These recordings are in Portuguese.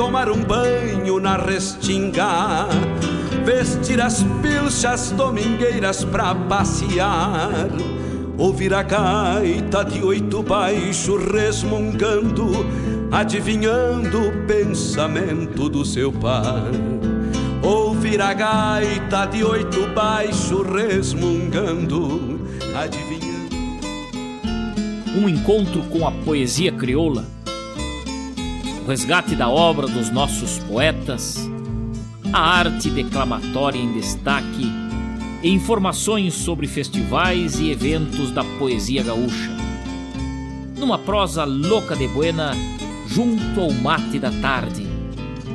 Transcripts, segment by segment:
tomar um banho na restinga, vestir as pilchas domingueiras pra passear, ouvir a gaita de oito baixo resmungando, adivinhando o pensamento do seu par. Ouvir a gaita de oito baixo resmungando, adivinhando. Um encontro com a poesia crioula o resgate da obra dos nossos poetas, a arte declamatória em destaque e informações sobre festivais e eventos da poesia gaúcha. Numa prosa louca de buena, junto ao mate da tarde.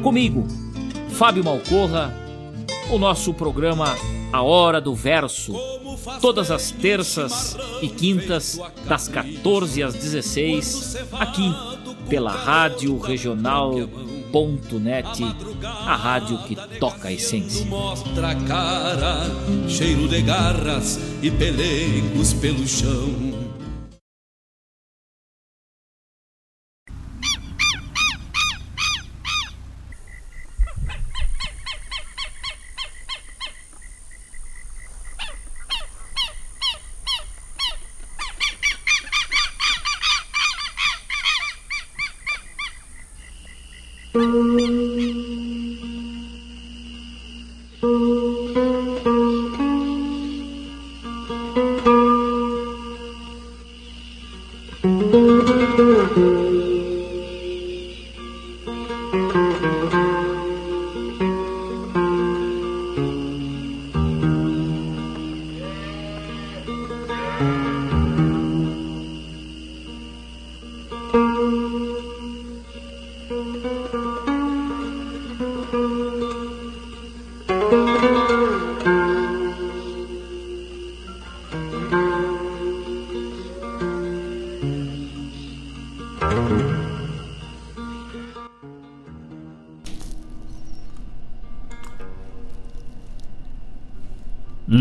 Comigo, Fábio Malcorra, o nosso programa A Hora do Verso, todas as terças e quintas, das 14 às 16, aqui pela Rádio Regional.net, a rádio que toca a essência. Mostra a cara, cheiro de garras e pelegos pelo chão.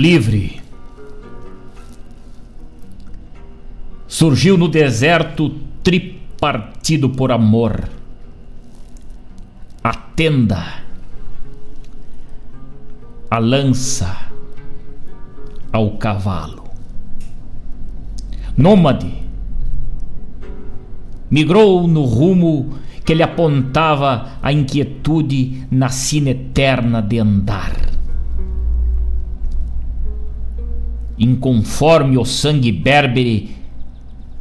Livre. Surgiu no deserto tripartido por amor. A tenda, a lança, ao cavalo. Nômade, migrou no rumo que lhe apontava a inquietude na sina eterna de andar. Inconforme o sangue berbere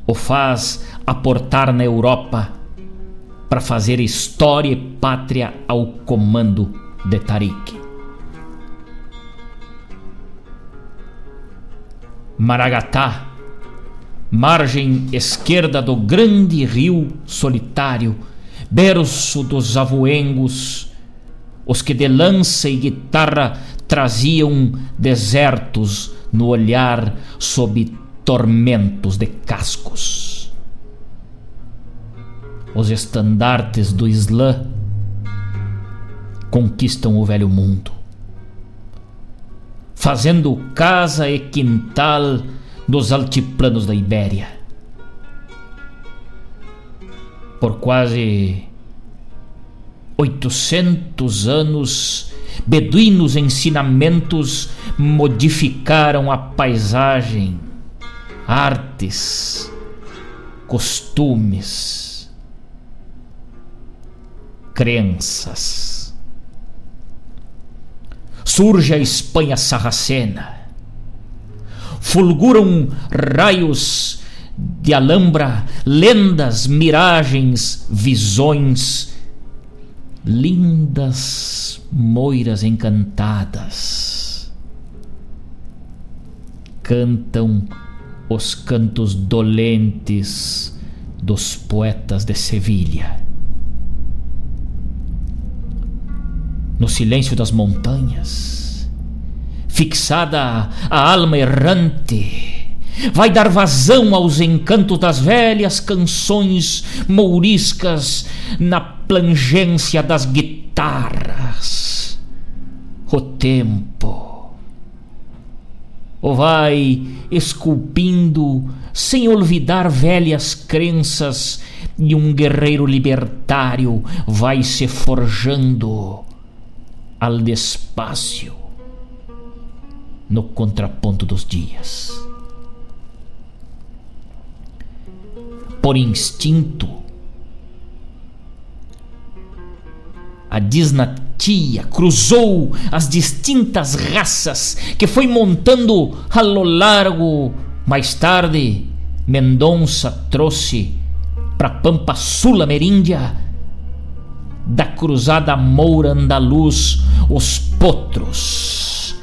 o faz aportar na Europa para fazer história e pátria ao comando de Tariq. Maragatá, margem esquerda do grande rio solitário, berço dos avoengos, os que de lança e guitarra traziam desertos no olhar sob tormentos de cascos. Os estandartes do Islã conquistam o velho mundo, fazendo casa e quintal dos altiplanos da Ibéria. Por quase 800 anos, beduínos ensinamentos modificaram a paisagem, artes, costumes, crenças. surge a Espanha sarracena. Fulguram raios de Alhambra, lendas, miragens, visões, lindas moiras encantadas. Cantam os cantos dolentes dos poetas de Sevilha. No silêncio das montanhas, fixada a alma errante, vai dar vazão aos encantos das velhas canções mouriscas na plangência das guitarras. O tempo ou vai esculpindo sem olvidar velhas crenças e um guerreiro libertário vai se forjando al despacio no contraponto dos dias. Por instinto, a disnatia cruzou as distintas raças que foi montando a lo largo. Mais tarde, Mendonça trouxe para Pampa Sul Ameríndia da cruzada moura andaluz os potros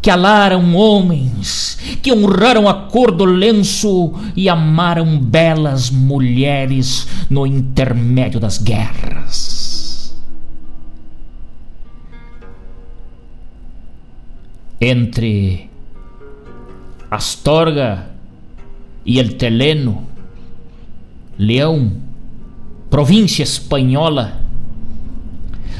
que alaram homens, que honraram a cor do lenço e amaram belas mulheres no intermédio das guerras. Entre Astorga e El Teleno, Leão, província espanhola,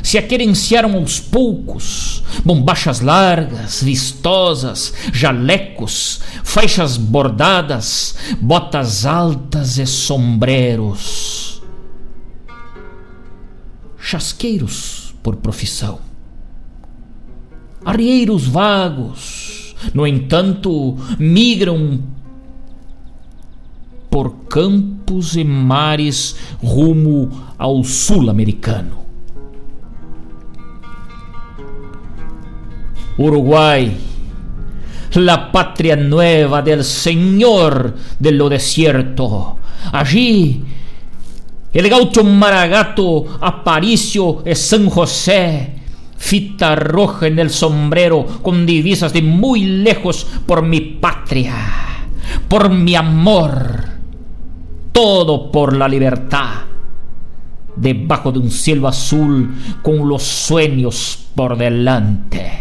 se aquerenciaram aos poucos, bombachas largas, vistosas, jalecos, faixas bordadas, botas altas e sombreros. Chasqueiros por profissão arrieiros vagos, no entanto, migram por campos e mares rumo ao sul-americano. Uruguai, la patria nueva del Señor de lo desierto. Allí, el gaucho Maragato, Aparicio e San José fita roja en el sombrero con divisas de muy lejos por mi patria, por mi amor, todo por la libertad, debajo de un cielo azul con los sueños por delante.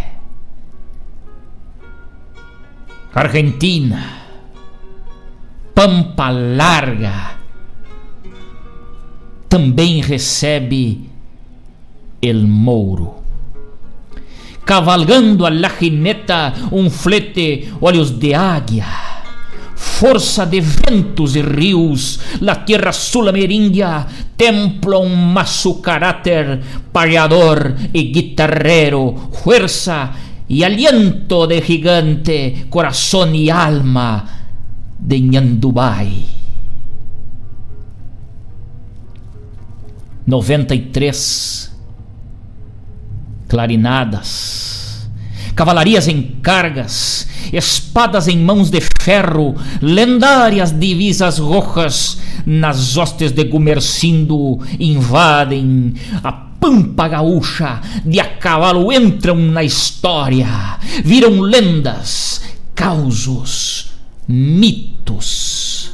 Argentina, Pampa Larga, também recebe el Mouro cavalgando a la jineta um flete olhos de águia. Força de ventos e rios, la tierra sul-ameríndia templa um maço caráter payador e guitarrero, fuerza e aliento de gigante, coração e alma de Nhandubai. 93 clarinadas, cavalarias em cargas, espadas em mãos de ferro, lendárias divisas rojas nas hostes de Gumercindo invadem a pampa gaúcha, de a cavalo entram na história, viram lendas, causos, mitos.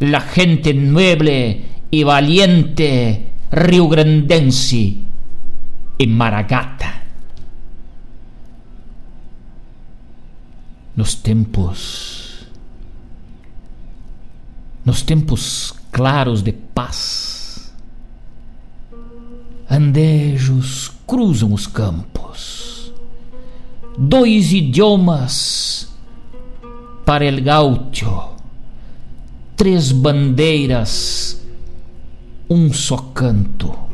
La gente noble e valiente rio-grandense e Maragata. Nos tempos, nos tempos claros de paz, andejos cruzam os campos, dois idiomas para el gaúcho, três bandeiras, um só canto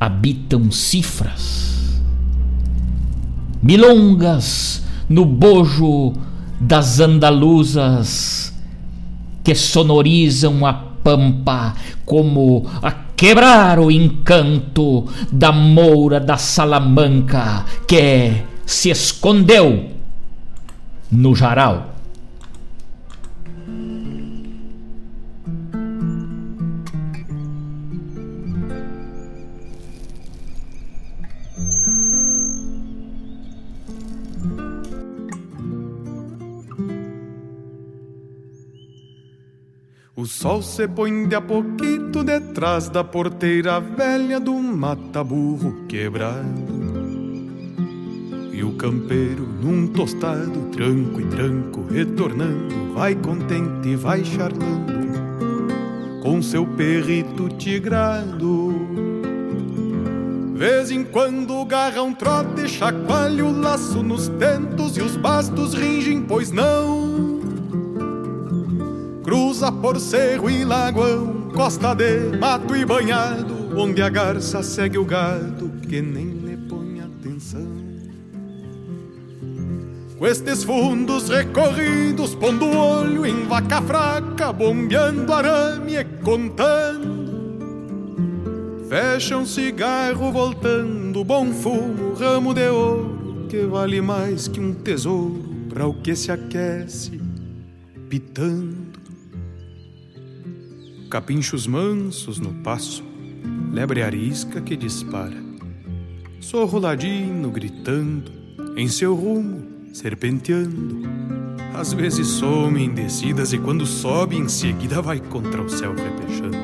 habitam cifras, milongas no bojo das andaluzas que sonorizam a pampa como a quebrar o encanto da moura da Salamanca que se escondeu no jaral. O sol se põe de a pouquito detrás da porteira velha do mata-burro quebrado. E o campeiro, num tostado, tranco e tranco, retornando, vai contente, vai charlando com seu perrito tigrado. Vez em quando garra um trote, chacoalha o laço nos tentos e os bastos ringem, pois não Cruza por cerro e lagoão, costa de mato e banhado, onde a garça segue o gado que nem lhe põe atenção. Com estes fundos recorridos, pondo olho em vaca fraca, bombeando arame e contando. Fecha um cigarro voltando, bom fumo, ramo de ouro, que vale mais que um tesouro para o que se aquece, pitando capinchos mansos no passo, lebre arisca que dispara, sorro ladino gritando, em seu rumo serpenteando. Às vezes some em descidas e quando sobe em seguida vai contra o céu repechando.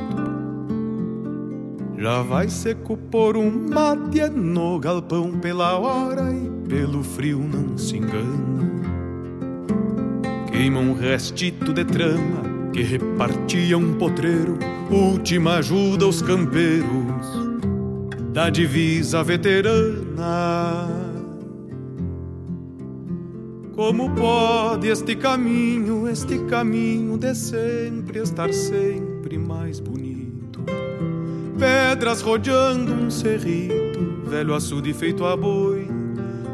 Já vai seco por um mate no galpão pela hora e pelo frio não se engana. Queima um restito de trama que repartia um potreiro, última ajuda aos campeiros da divisa veterana. Como pode este caminho, este caminho de sempre estar sempre mais bonito? Pedras rodeando um cerrito, velho açude feito a boi,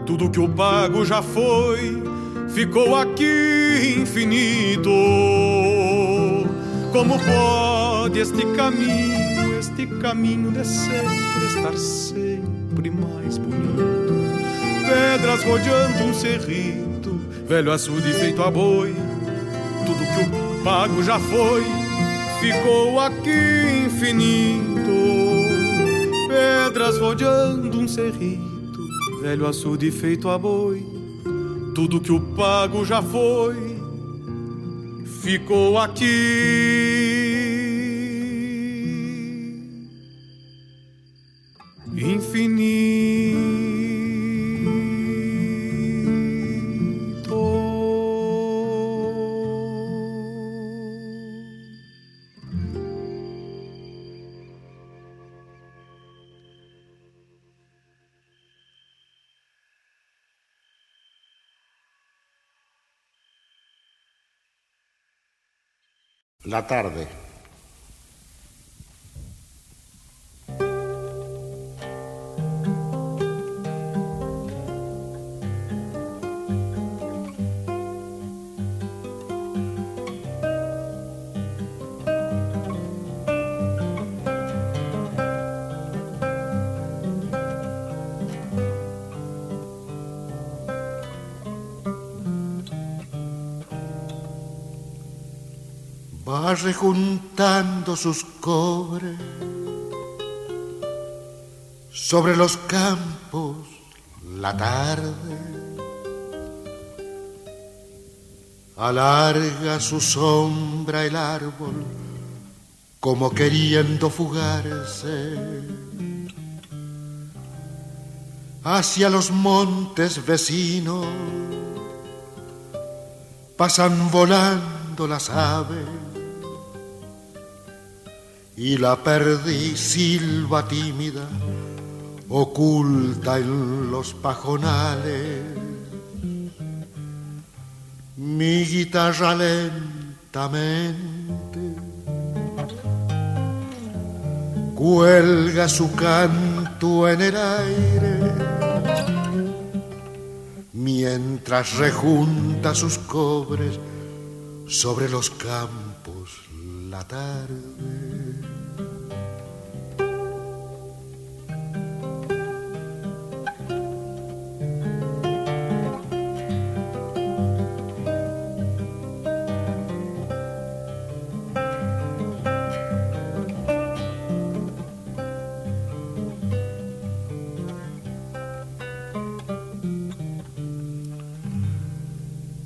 tudo que o pago já foi, ficou aqui infinito. Como pode este caminho, este caminho de sempre estar sempre mais bonito? Pedras rodeando um cerrito, velho açude feito a boi. Tudo que o pago já foi, ficou aqui infinito. Pedras rodeando um cerrito, velho açude feito a boi. Tudo que o pago já foi, ficou aqui. La tarde. Rejuntando sus cobres sobre los campos la tarde. Alarga su sombra el árbol como queriendo fugarse hacia los montes vecinos. Pasan volando las aves y la perdí silba tímida, oculta en los pajonales. Mi guitarra lentamente cuelga su canto en el aire mientras rejunta sus cobres sobre los campos la tarde.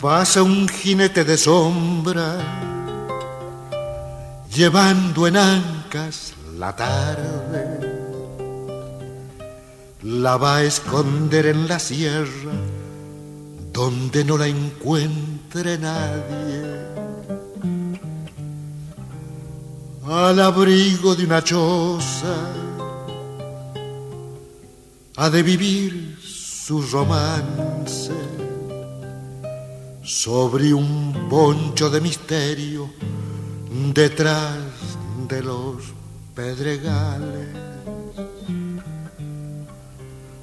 Pasa un jinete de sombra, llevando en ancas la tarde. La va a esconder en la sierra, donde no la encuentre nadie. Al abrigo de una choza, ha de vivir su romance sobre un poncho de misterio detrás de los pedregales.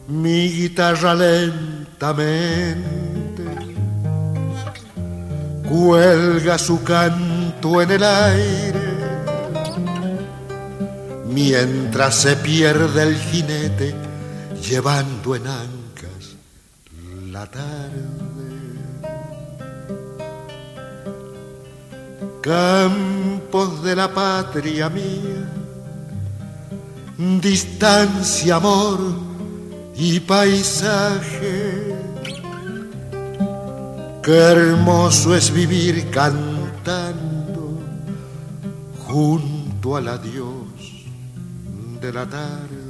Mi guitarra lentamente cuelga su canto en el aire mientras se pierde el jinete llevando en ancas la tarde. Campos de la patria mía, distancia, amor y paisaje. Qué hermoso es vivir cantando junto al adiós de la tarde.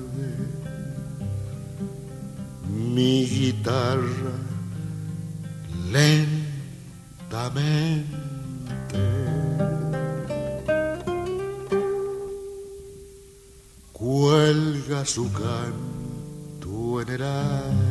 Mi guitarra lentamente cuelga su canto en el aire.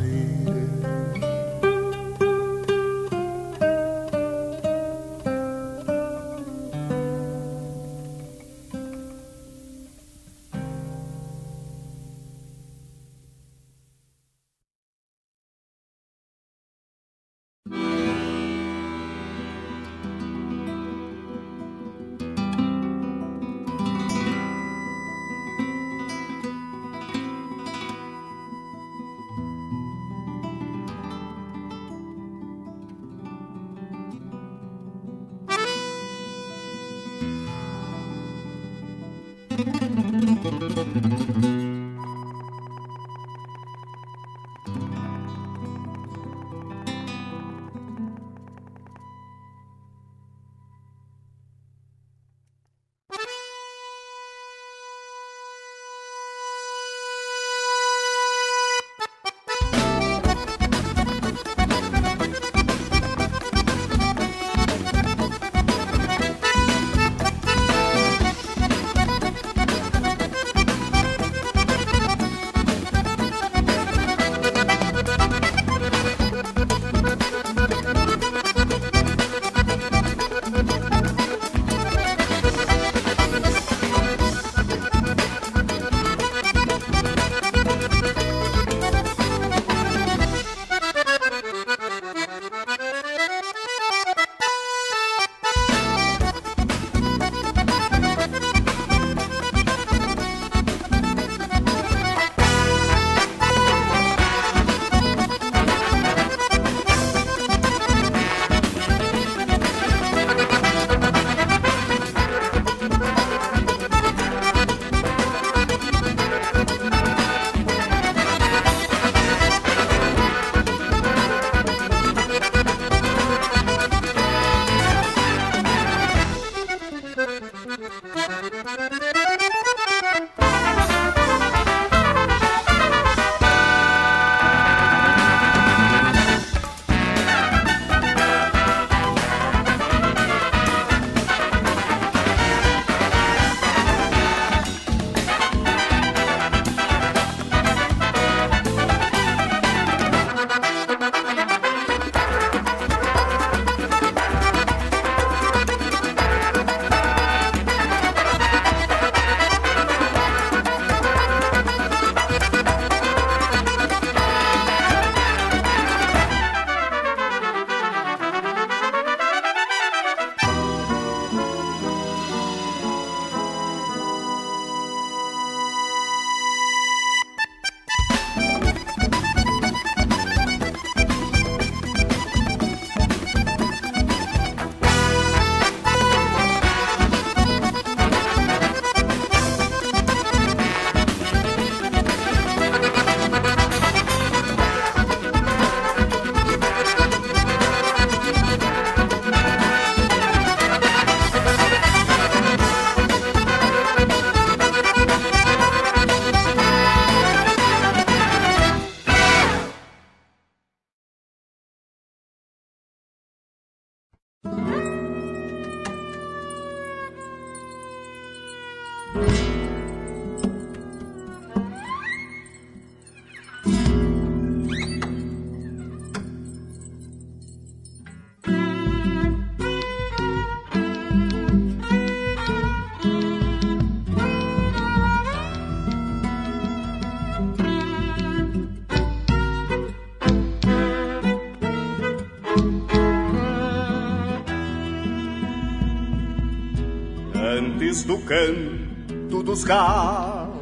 Do canto dos galos,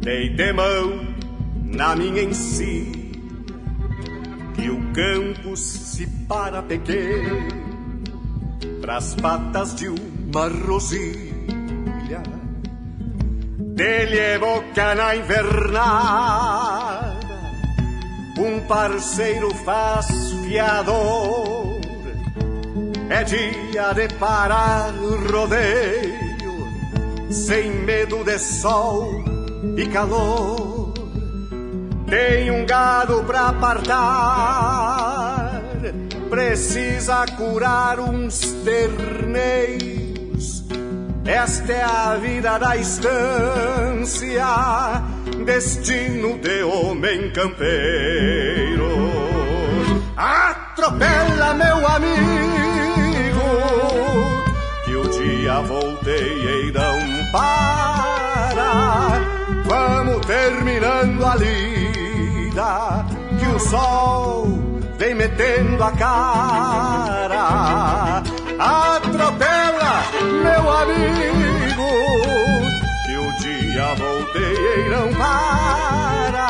dei de mão na minha encilha, que o campo se para pequeno, pras patas de uma rosilha, dele é boca na invernada, um parceiro faz fiador, é dia de parar o rodeio, sem medo de sol e calor. Tem um gado pra apartar, precisa curar uns terneiros. Esta é a vida da estância, destino de homem campeiro. Atropela, meu amigo, que o dia voltei e não para. Vamos terminando a lida, que o sol vem metendo a cara. Atropela, meu amigo, que o dia voltei e não para.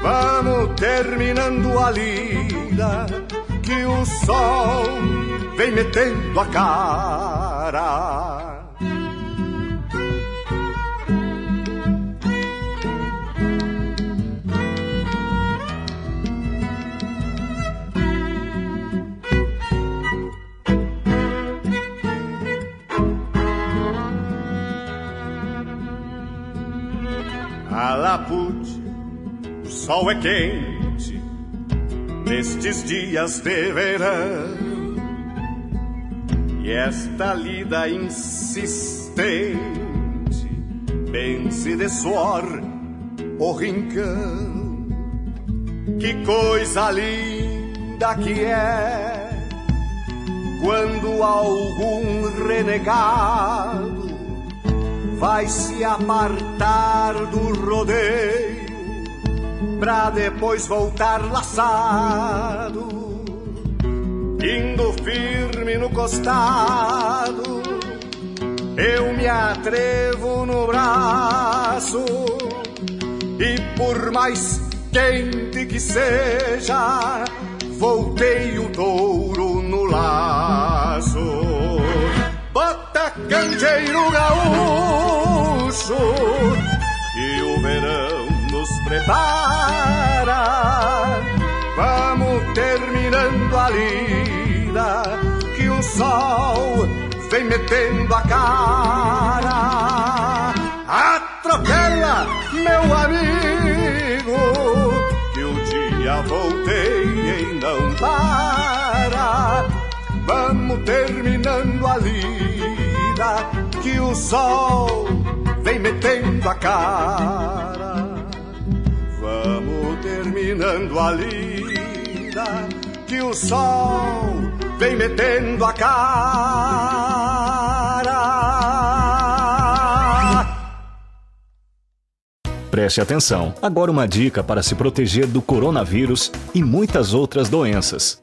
Vamos terminando a lida, que o sol vem metendo a cara. Alapute, o sol é quente nestes dias de verão. E esta lida insistente vence de suor o rincão. Que coisa linda que é quando algum renegado vai se apartar do rodeio pra depois voltar laçado, indo firme no costado. Eu me atrevo no braço e por mais quente que seja, voltei o touro no laço. Bota candeeiro gaúcho que o verão nos prepara. Vamos terminando a lida que o sol vem metendo a cara. Atropela, meu amigo, que o dia voltei e não para. Vamos terminando a lida que o sol vem metendo a cara. Vamos terminando a lida que o sol vem metendo a cara. Preste atenção. Agora uma dica para se proteger do coronavírus e muitas outras doenças.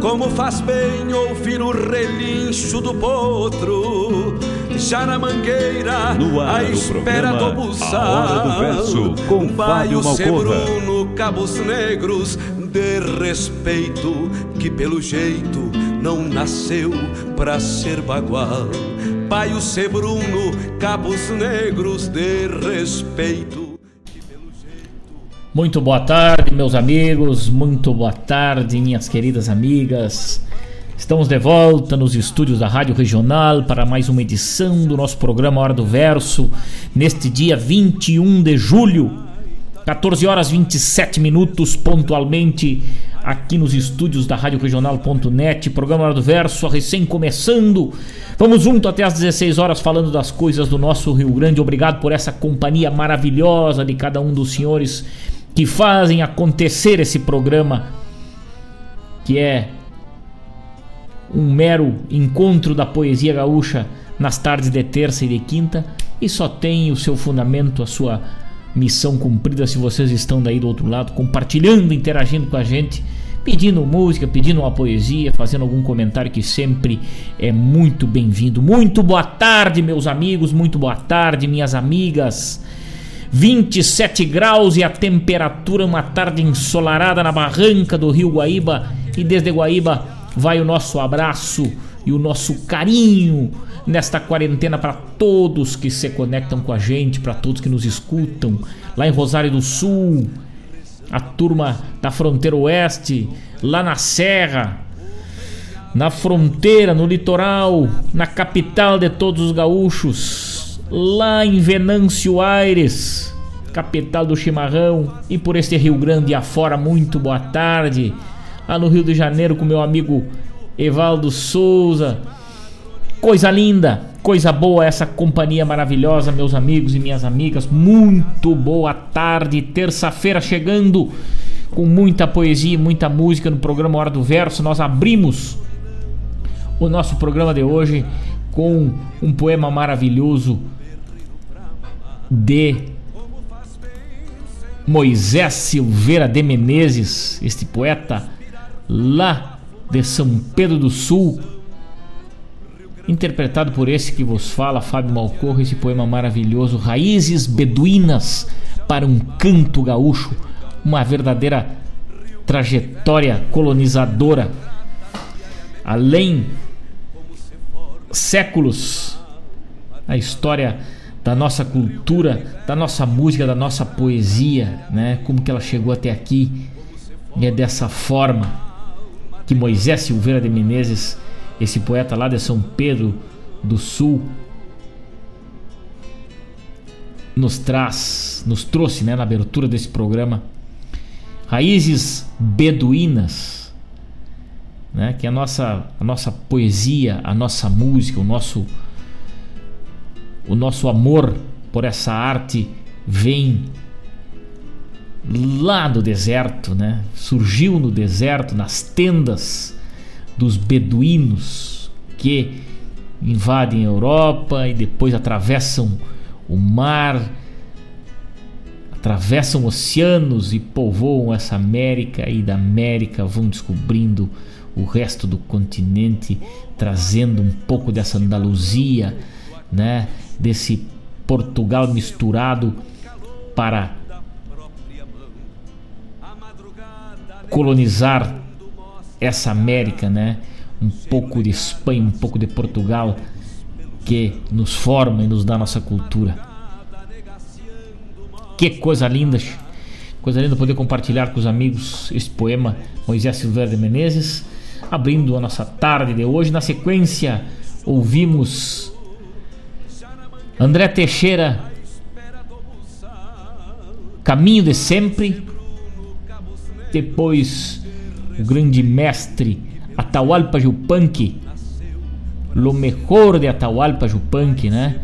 Como faz bem ouvir o relincho do potro, já na mangueira, no ar, à espera do buçal. A hora do verso, com Fábio Malcorra. Bruno, Cabos Negros, de respeito, que pelo jeito não nasceu pra ser bagual. Baio Sebruno, Cabos Negros, de respeito. Muito boa tarde, meus amigos. Muito boa tarde, minhas queridas amigas. Estamos de volta nos estúdios da Rádio Regional para mais uma edição do nosso programa Hora do Verso, neste dia 21 de julho, 14 horas 27 minutos, pontualmente, aqui nos estúdios da Rádio Regional.net. Programa Hora do Verso, recém começando. Vamos junto até às 16 horas falando das coisas do nosso Rio Grande. Obrigado por essa companhia maravilhosa de cada um dos senhores que fazem acontecer esse programa, que é um mero encontro da poesia gaúcha nas tardes de terça e de quinta e só tem o seu fundamento, a sua missão cumprida se vocês estão daí do outro lado, compartilhando, interagindo com a gente, pedindo música, pedindo uma poesia, fazendo algum comentário que sempre é muito bem-vindo. Muito boa tarde, meus amigos, muito boa tarde, minhas amigas. 27 graus e a temperatura, uma tarde ensolarada na barranca do Rio Guaíba. E desde Guaíba vai o nosso abraço e o nosso carinho nesta quarentena para todos que se conectam com a gente, para todos que nos escutam lá em Rosário do Sul, a turma da fronteira oeste, lá na Serra, na fronteira, no litoral, na capital de todos os gaúchos, lá em Venâncio Aires, capital do chimarrão, e por este Rio Grande afora, muito boa tarde. Lá no Rio de Janeiro com meu amigo Evaldo Souza. Coisa linda, coisa boa essa companhia maravilhosa, meus amigos e minhas amigas. Muito boa tarde, terça-feira chegando com muita poesia e muita música no programa Hora do Verso. Nós abrimos o nosso programa de hoje com um poema maravilhoso de Moisés Silveira de Menezes, este poeta lá de São Pedro do Sul, interpretado por esse que vos fala, Fábio Malcorro, esse poema maravilhoso, Raízes Beduínas para um Canto Gaúcho, uma verdadeira trajetória colonizadora. Além séculos, a história da nossa cultura, da nossa música, da nossa poesia, né? Como que ela chegou até aqui. E é dessa forma que Moisés Silveira de Menezes, esse poeta lá de São Pedro do Sul, nos traz, nos trouxe, né, na abertura desse programa, raízes beduínas, né, que é a nossa, a nossa poesia, a nossa música, o nosso o nosso amor por essa arte vem lá do deserto, né? Surgiu no deserto, nas tendas dos beduínos que invadem a Europa e depois atravessam o mar, atravessam oceanos e povoam essa América e da América vão descobrindo o resto do continente, trazendo um pouco dessa Andaluzia, né? Desse Portugal misturado para colonizar essa América, né? Um pouco de Espanha, um pouco de Portugal que nos forma e nos dá nossa cultura. Que coisa linda, coisa linda poder compartilhar com os amigos este poema Moisés Silveira de Menezes, abrindo a nossa tarde de hoje. Na sequência, ouvimos André Teixeira, Caminho de Sempre. Depois, o grande mestre Atahualpa Yupanqui, Lo Mejor de Atahualpa Yupanqui, né?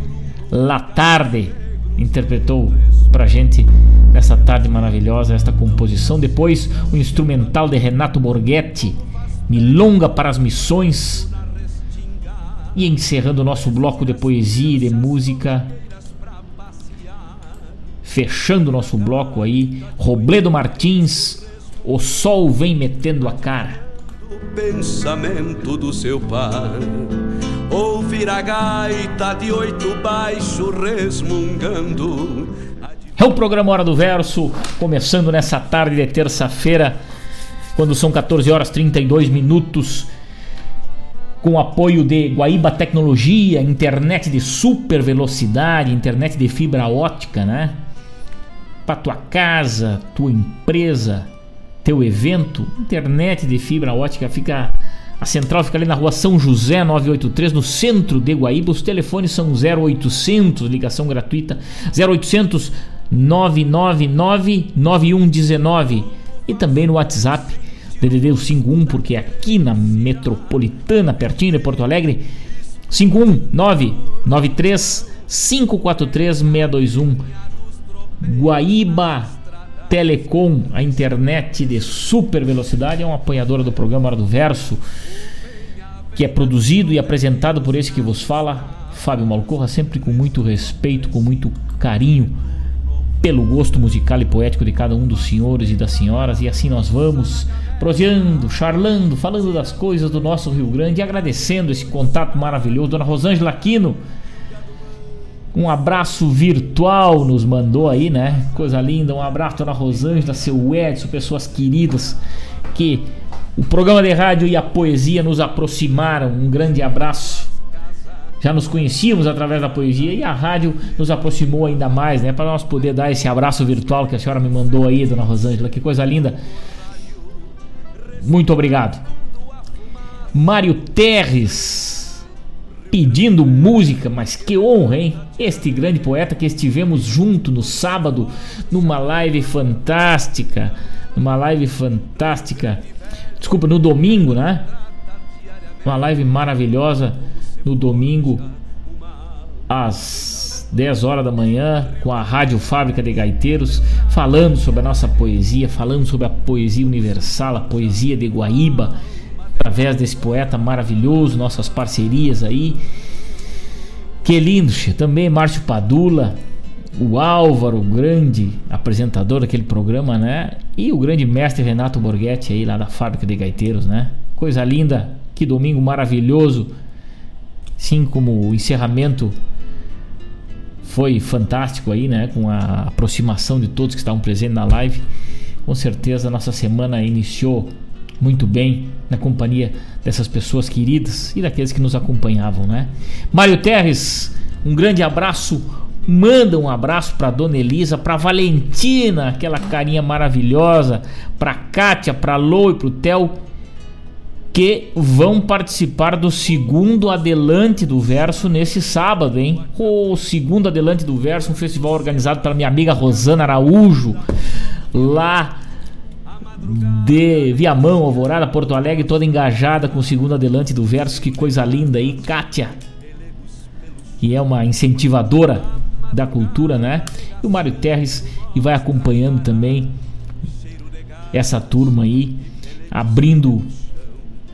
La Tarde, interpretou pra gente nessa tarde maravilhosa, esta composição. Depois, o instrumental de Renato Borghetti, Milonga para as Missões. E encerrando o nosso bloco de poesia e de música, fechando o nosso bloco aí, Robledo Martins, O Sol Vem Metendo a Cara. O pensamento do seu pai ouvir a gaita de oito baixo resmungando. É o programa Hora do Verso, começando nessa tarde de terça-feira, quando são 14 horas 32 minutos, com apoio de Guaíba Tecnologia, internet de super velocidade, internet de fibra ótica, né? Para tua casa, tua empresa, teu evento, internet de fibra ótica fica a central fica ali na rua São José 983, no centro de Guaíba. Os telefones são 0800, ligação gratuita, 0800 999 9119 e também no WhatsApp DDD 51, porque é aqui na metropolitana, pertinho de Porto Alegre, 51993 543 621. Guaíba Telecom, a internet de super velocidade, é uma apoiadora do programa Hora do Verso, que é produzido e apresentado por esse que vos fala, Fábio Malcorra, sempre com muito respeito, com muito carinho pelo gosto musical e poético de cada um dos senhores e das senhoras, e assim nós vamos proseando, charlando, falando das coisas do nosso Rio Grande e agradecendo esse contato maravilhoso. Dona Rosângela Aquino, um abraço virtual nos mandou aí, né? Coisa linda. Um abraço, dona Rosângela, seu Edson, pessoas queridas que o programa de rádio e a poesia nos aproximaram. Um grande abraço. Já nos conhecíamos através da poesia e a rádio nos aproximou ainda mais, né? Para nós poder dar esse abraço virtual que a senhora me mandou aí, dona Rosângela. Que coisa linda. Muito obrigado. Mário Terres pedindo música, mas que honra, hein? Este grande poeta que estivemos junto no sábado numa live fantástica, numa live fantástica. Desculpa, no domingo, né? Uma live maravilhosa no domingo às 10 horas da manhã com a Rádio Fábrica de Gaiteiros, falando sobre a nossa poesia, falando sobre a poesia universal, a poesia de Guaíba através desse poeta maravilhoso, nossas parcerias aí. Que lindo, também Márcio Padula, o Álvaro, o grande apresentador daquele programa, né? E o grande mestre Renato Borghetti aí lá da fábrica de gaiteiros, né? Coisa linda, que domingo maravilhoso. Sim, como o encerramento foi fantástico aí, né? Com a aproximação de todos que estavam presentes na live. Com certeza nossa semana iniciou muito bem na companhia dessas pessoas queridas e daqueles que nos acompanhavam, né? Mário Terres, um grande abraço. Manda um abraço para Dona Elisa, para Valentina, aquela carinha maravilhosa, para Kátia, para Lô e para o Theo, que vão participar do segundo Adelante do Verso nesse sábado, hein? O segundo Adelante do Verso, um festival organizado pela minha amiga Rosana Araújo, lá de Viamão, Alvorada, Porto Alegre, toda engajada com o segundo adelante do verso. Que coisa linda aí, Kátia, que é uma incentivadora da cultura, né? E o Mário Terres, que vai acompanhando também essa turma aí, abrindo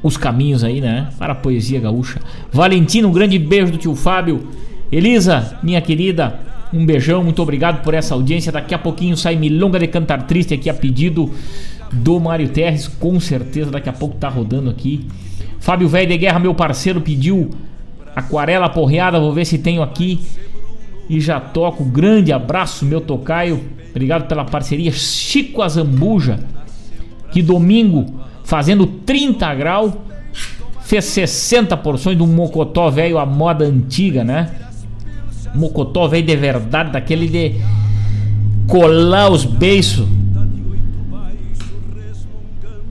os caminhos aí, né? Para a poesia gaúcha. Valentina, um grande beijo do tio Fábio. Elisa, minha querida, um beijão, muito obrigado por essa audiência. Daqui a pouquinho sai Milonga de Cantar Triste aqui a pedido do Mário Terres, com certeza daqui a pouco tá rodando aqui. Fábio Velho de Guerra, meu parceiro, pediu aquarela porreada, vou ver se tenho aqui. E já toco. Grande abraço, meu tocaio. Obrigado pela parceria. Chico Azambuja, que domingo, fazendo 30 graus, fez 60 porções de um mocotó velho, a moda antiga, né? Mocotó velho de verdade, daquele de colar os beiços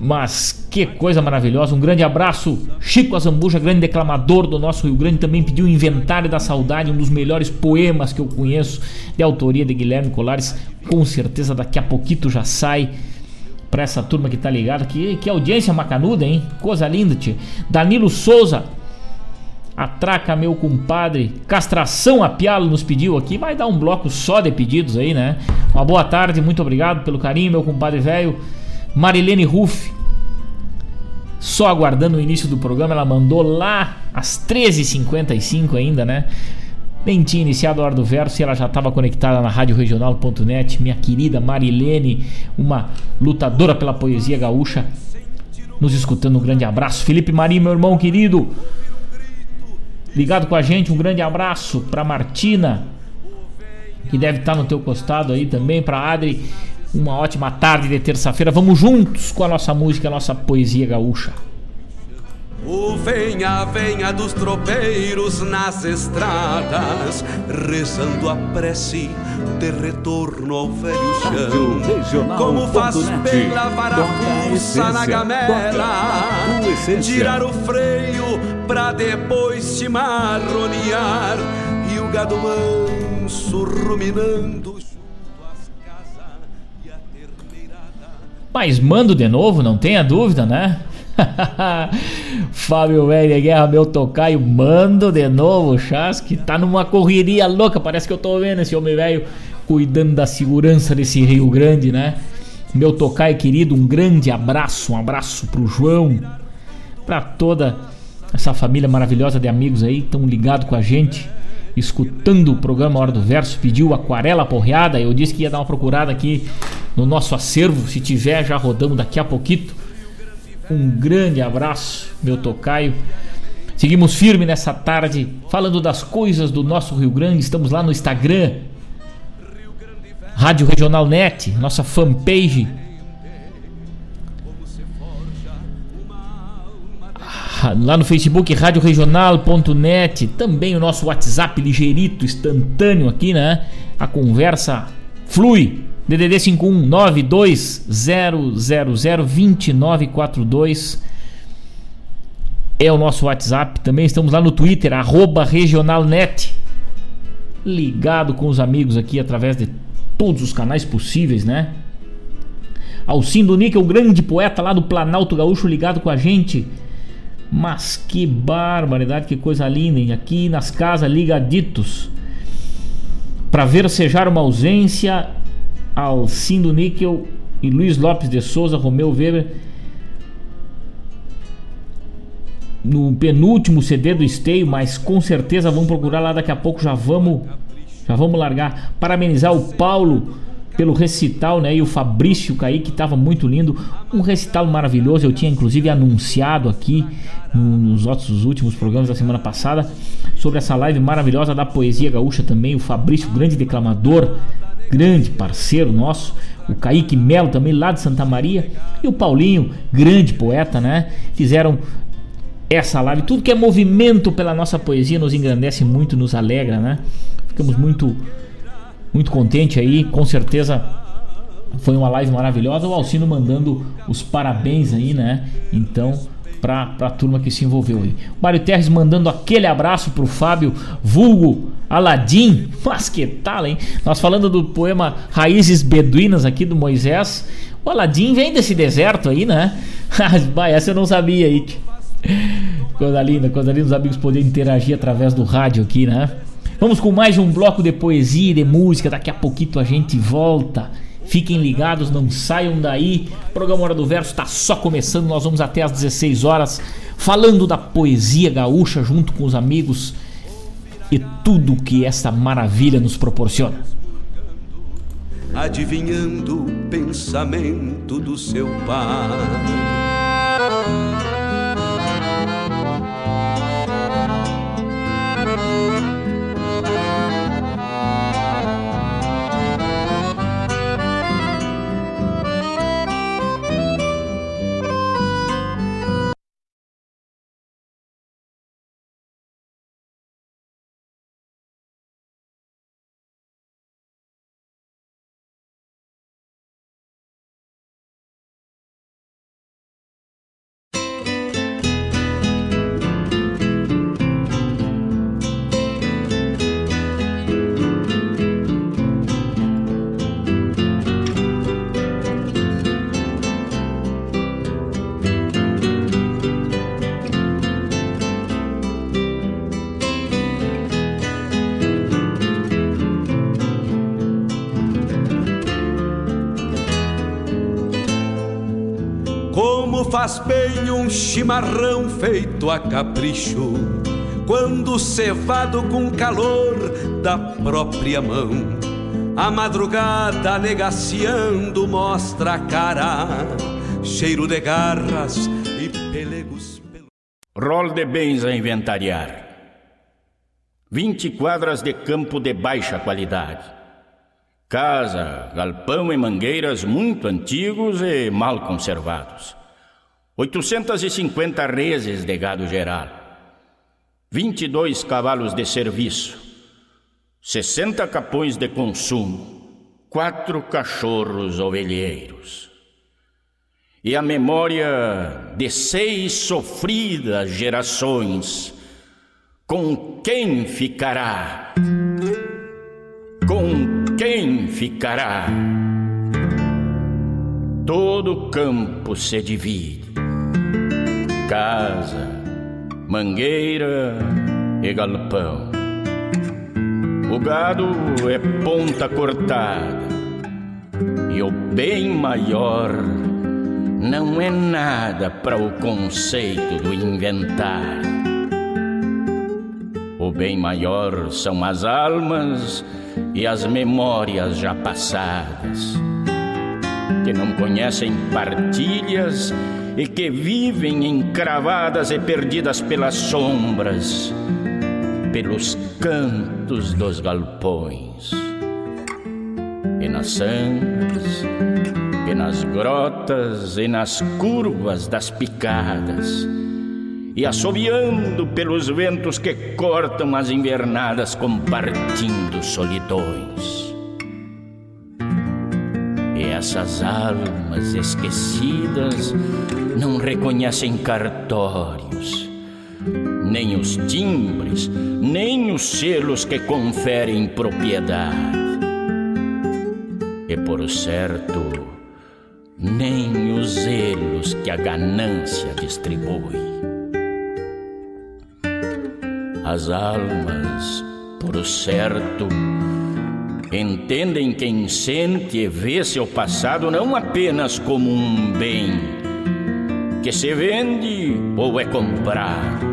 mas que coisa maravilhosa. Um grande abraço. Chico Azambuja, grande declamador do nosso Rio Grande, também pediu o Inventário da Saudade, um dos melhores poemas que eu conheço, de autoria de Guilherme Colares. Com certeza daqui a pouquinho já sai para essa turma que tá ligada. Que, que audiência macanuda, hein? Coisa linda, tia. Danilo Souza. Atraca, meu compadre. Castração a Pialo nos pediu aqui. Vai dar um bloco só de pedidos aí, né? Uma boa tarde, muito obrigado pelo carinho, meu compadre velho. Marilene Ruff. Só aguardando o início do programa, ela mandou lá às 13h55 ainda, né? Nem tinha iniciado a hora do verso e ela já estava conectada na Rádio Regional.net. Minha querida Marilene, uma lutadora pela poesia gaúcha, nos escutando. Um grande abraço. Felipe Marinho, meu irmão querido, ligado com a gente. Um grande abraço para Martina, que deve estar no teu costado aí também. Para Adri, uma ótima tarde de terça-feira. Vamos juntos com a nossa música, a nossa poesia gaúcha. O venha, venha dos tropeiros nas estradas, rezando a prece de retorno ao velho chão. Como faz bem lavar a fuça na gamela, tirar o freio pra depois se marronear e o gado manso ruminando Mas mando de novo, não tenha dúvida, né? Fábio Velho Guerra, meu tocaio, mando de novo, Chasque. Tá numa correria louca, parece que eu tô vendo esse homem velho cuidando da segurança desse Rio Grande, né? Meu tocaio querido, um grande abraço, um abraço pro João, pra toda essa família maravilhosa de amigos aí, tão ligado com a gente, escutando o programa Hora do Verso, pediu aquarela porreada, eu disse que ia dar uma procurada aqui no nosso acervo, se tiver já rodamos daqui a pouquinho. Um grande abraço, meu tocaio. Seguimos firme nessa tarde, falando das coisas do nosso Rio Grande. Estamos lá no Instagram, Rádio Regional Net, nossa fanpage. Lá no Facebook, radioregional.net. Também o nosso WhatsApp ligeirito, instantâneo aqui, né? A conversa flui DDD 51920002942 é o nosso WhatsApp. Também estamos lá no Twitter, regionalnet. Ligado com os amigos aqui através de todos os canais possíveis, né? Alcindo Níquel, grande poeta lá do Planalto Gaúcho, ligado com a gente. Mas que barbaridade, que coisa linda, hein? Aqui nas casas ligaditos. Para ver sejar uma ausência Alcindo Níquel e Luiz Lopes de Souza, Romeu Weber. No penúltimo CD do Esteio, mas com certeza vamos procurar lá daqui a pouco, já vamos já vamos largar. Parabenizar o Paulo pelo recital, né? E o Fabrício Kaique, que estava muito lindo. Um recital maravilhoso. Eu tinha inclusive anunciado aqui nos nossos últimos programas da semana passada sobre essa live maravilhosa da poesia gaúcha também. O Fabrício, grande declamador, grande parceiro nosso, o Kaique Melo também lá de Santa Maria e o Paulinho, grande poeta, né? Fizeram essa live, tudo que é movimento pela nossa poesia nos engrandece muito, nos alegra, né? Ficamos muito muito contente aí, com certeza foi uma live maravilhosa. O Alcino mandando os parabéns aí, né? Então, pra, pra turma que se envolveu aí. Mário Terres mandando aquele abraço pro Fábio Vulgo Aladim. Mas que tal, hein? Nós falando do poema Raízes Beduínas aqui do Moisés. O Aladim vem desse deserto aí, né? essa eu não sabia aí. Coisa linda, coisa linda os amigos poderem interagir através do rádio aqui, né? Vamos com mais um bloco de poesia e de música. Daqui a pouquinho a gente volta. Fiquem ligados, não saiam daí. O programa Hora do Verso está só começando. Nós vamos até às 16 horas falando da poesia gaúcha junto com os amigos e tudo que essa maravilha nos proporciona. Adivinhando o pensamento do seu pai. Faz bem um chimarrão feito a capricho, quando cevado com calor da própria mão. A madrugada negaciando mostra a cara, cheiro de garras e pelegos. Rol de bens a inventariar. 20 quadras de campo de baixa qualidade. Casa, galpão e mangueiras muito antigos e mal conservados. 850 reses de gado geral. 22 cavalos de serviço. 60 capões de consumo. Quatro cachorros ovelheiros e a memória de seis sofridas gerações. Com quem ficará? Com quem ficará? Todo campo se divide: casa, mangueira e galpão. O gado é ponta cortada e o bem maior não é nada para o conceito do inventar. O bem maior são as almas e as memórias já passadas, que não conhecem partilhas e que vivem encravadas e perdidas pelas sombras, pelos cantos dos galpões e nas sangas e nas grotas e nas curvas das picadas, e assobiando pelos ventos que cortam as invernadas, compartindo solidões. E essas almas esquecidas não reconhecem cartórios, nem os timbres, nem os selos que conferem propriedade. E por certo, nem os zelos que a ganância distribui. As almas, por certo, entendem quem sente e vê seu passado não apenas como um bem que se vende ou é comprado,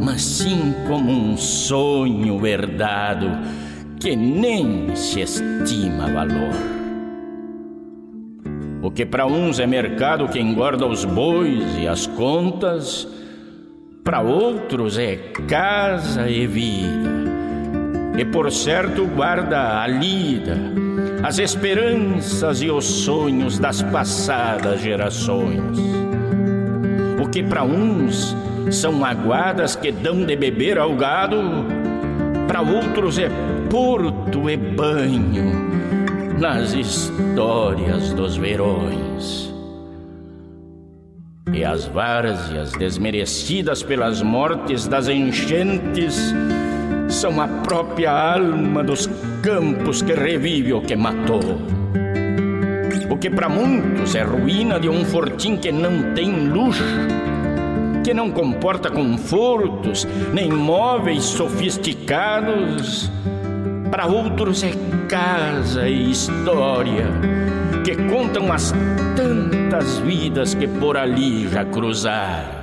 mas sim como um sonho herdado que nem se estima valor. O que para uns é mercado que engorda os bois e as contas, para outros é casa e vida. E por certo guarda a lida, as esperanças e os sonhos das passadas gerações. O que para uns são aguadas que dão de beber ao gado, para outros é porto e banho nas histórias dos verões. E as várzeas desmerecidas pelas mortes das enchentes são a própria alma dos campos que revive o que matou. O que para muitos é ruína de um fortim que não tem luxo, que não comporta confortos nem móveis sofisticados para outros é casa e história que contam as tantas vidas que por ali já cruzaram.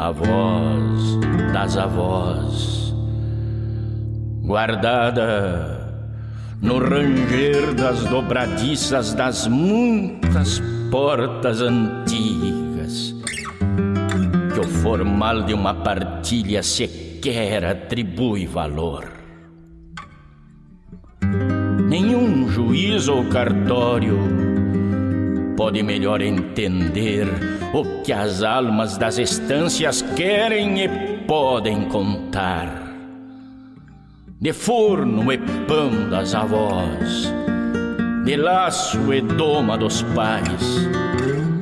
A voz das avós, guardada no ranger das dobradiças das muitas portas antigas, que o formal de uma partilha se sequer atribui valor. Nenhum juiz ou cartório pode melhor entender o que as almas das estâncias querem e podem contar. De forno e pão das avós, de laço e doma dos pais,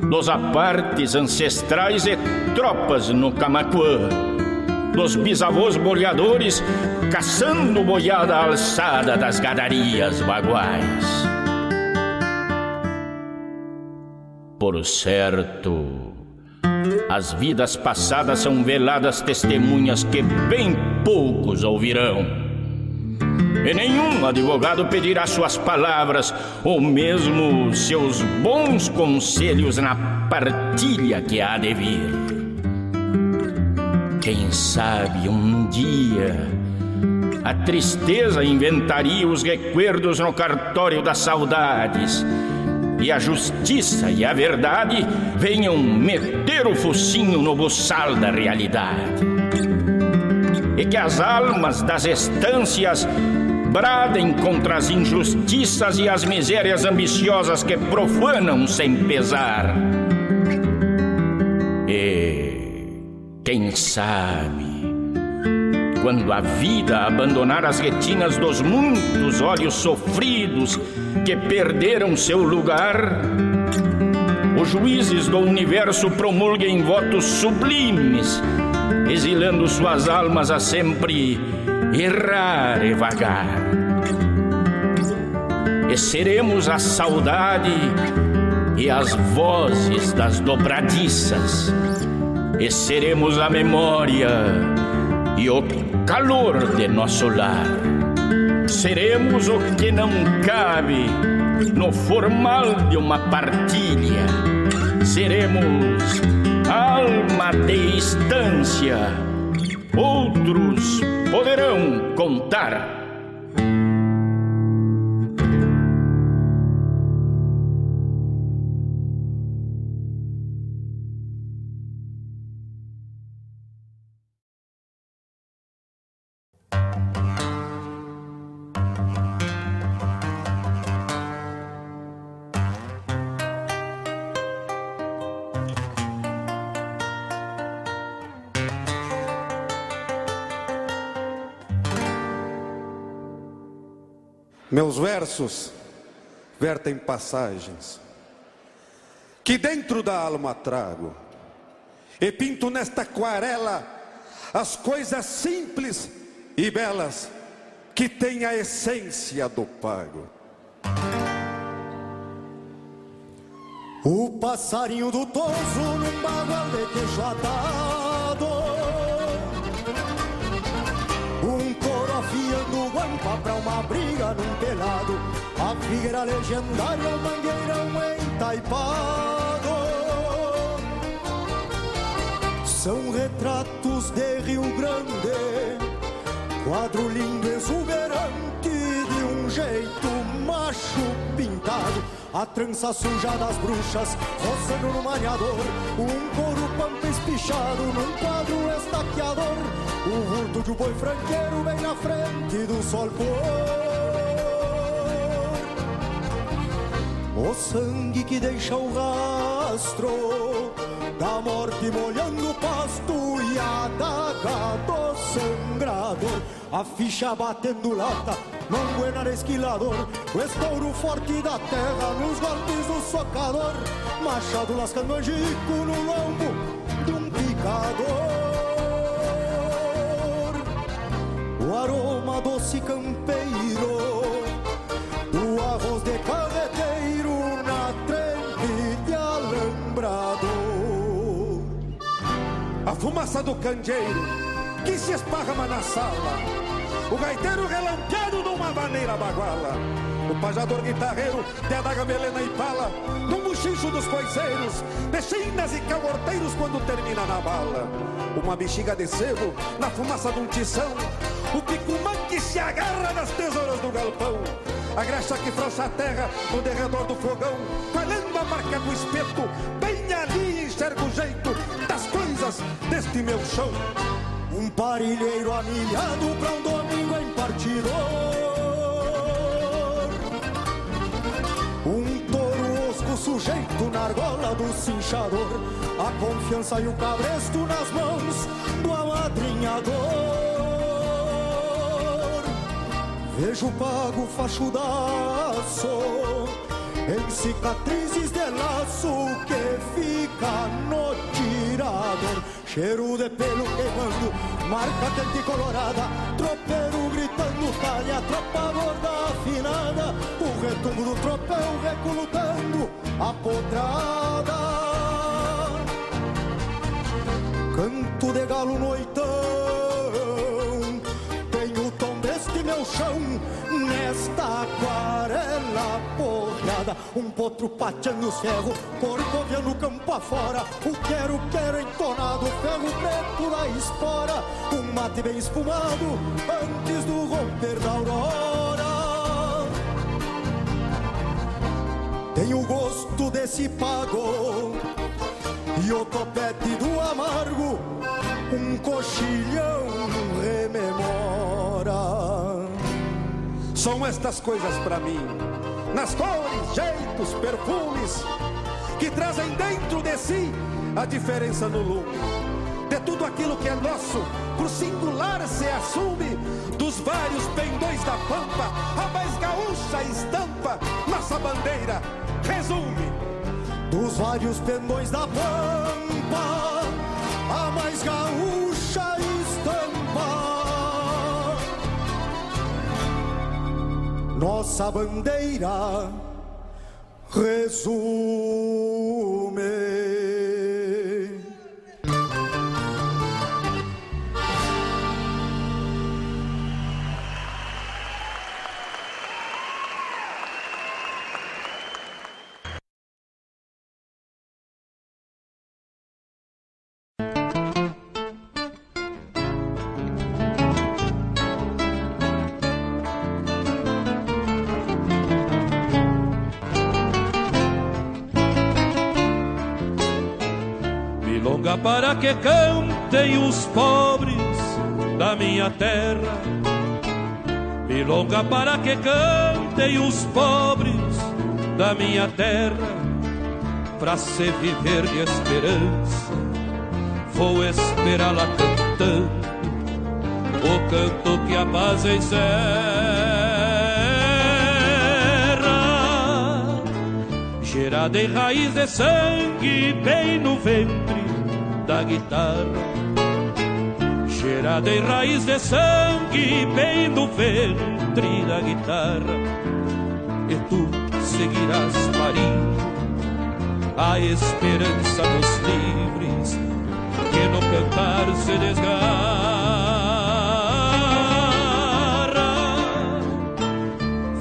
dos apartes ancestrais e tropas no Camacuã dos bisavôs boleadores, caçando boiada alçada das gadarias baguais. Por certo, as vidas passadas são veladas testemunhas que bem poucos ouvirão. E nenhum advogado pedirá suas palavras ou mesmo seus bons conselhos na partilha que há de vir. Quem sabe um dia a tristeza inventaria os recuerdos no cartório das saudades e a justiça e a verdade venham meter o focinho no buçal da realidade. E que as almas das estâncias bradem contra as injustiças e as misérias ambiciosas que profanam sem pesar. E quem sabe quando a vida abandonar as retinas dos muitos olhos sofridos que perderam seu lugar, os juízes do universo promulguem votos sublimes, exilando suas almas a sempre errar e vagar. E seremos a saudade e as vozes das dobradiças, e seremos a memória e o calor de nosso lar. Seremos o que não cabe no formal de uma partilha. Seremos alma de estância. Outros poderão contar Meus versos vertem passagens que dentro da alma trago e pinto nesta aquarela as coisas simples e belas que têm a essência do pago. O passarinho do toso num bagual de atado guampa pra uma briga num telhado. A figueira legendária, o mangueirão entaipado. São retratos de Rio Grande, quadro lindo, exuberante, de um jeito macho pintado. A trança suja das bruxas, roçando no maniador, um couro pampa espichado num quadro estaqueador. O vulto de um boi franqueiro bem na frente do sol pôr. O sangue que deixa o rastro Da morte molhando o pasto E a daga do sangrador A ficha batendo lata Manguena no esquilador O estouro forte da terra Nos golpes do socador. Machado lascando angico no lombo de um picador o aroma doce campeiro do arroz de carreteiro na trempe de alambrado. A fumaça do candeeiro que se esparrama na sala, o gaiteiro relampeado numa maneira baguala. O pajador guitarreiro de adaga melena e pala No buchicho dos coiseiros De e caborteiros quando termina na bala Uma bexiga de sebo na fumaça de um tição o picumã que se agarra nas tesouras do galpão. A graxa que frouxa a terra no derredor do fogão, colhendo a marca do espeto, bem ali enxerga o jeito das coisas deste meu chão. Um parilheiro amilhado pra um domingo em partidor. Um touro osco sujeito na argola do cinchador. A confiança e o cabresto nas mãos do amadrinhador. Vejo pago fachudaço em cicatrizes de laço que fica no tirador. Cheiro de pelo queimando, marca quente colorada, tropeiro gritando, talha, tropa gorda afinada. O retumbo do tropel recolutando a. Canto de galo noitão chão nesta aquarela porreada. Um potro pateando os ferros, corcoviando campo afora. O quero, quero entonado, ferro preto da espora. Um mate bem espumado antes do romper da aurora. Tenho o gosto desse pago e o topete do amargo, um coxilhão rememora. São estas coisas para mim, nas cores, jeitos, perfumes, que trazem dentro de si a diferença no lume. De tudo aquilo que é nosso, por singular se assume, dos vários pendões da pampa, a mais gaúcha estampa, nossa bandeira resume dos vários pendões da pampa, a mais gaúcha Nossa bandeira resume. Para que cantem os pobres da minha terra. Milonga para que cantem os pobres da minha terra. Pra se viver de esperança, vou esperá-la cantando o canto que a paz encerra. Gerada em raiz de sangue, bem no ventre da guitarra, cheirada em raiz de sangue, bem do ventre da guitarra. E tu seguirás parindo a esperança dos livres, que no cantar se desgarra.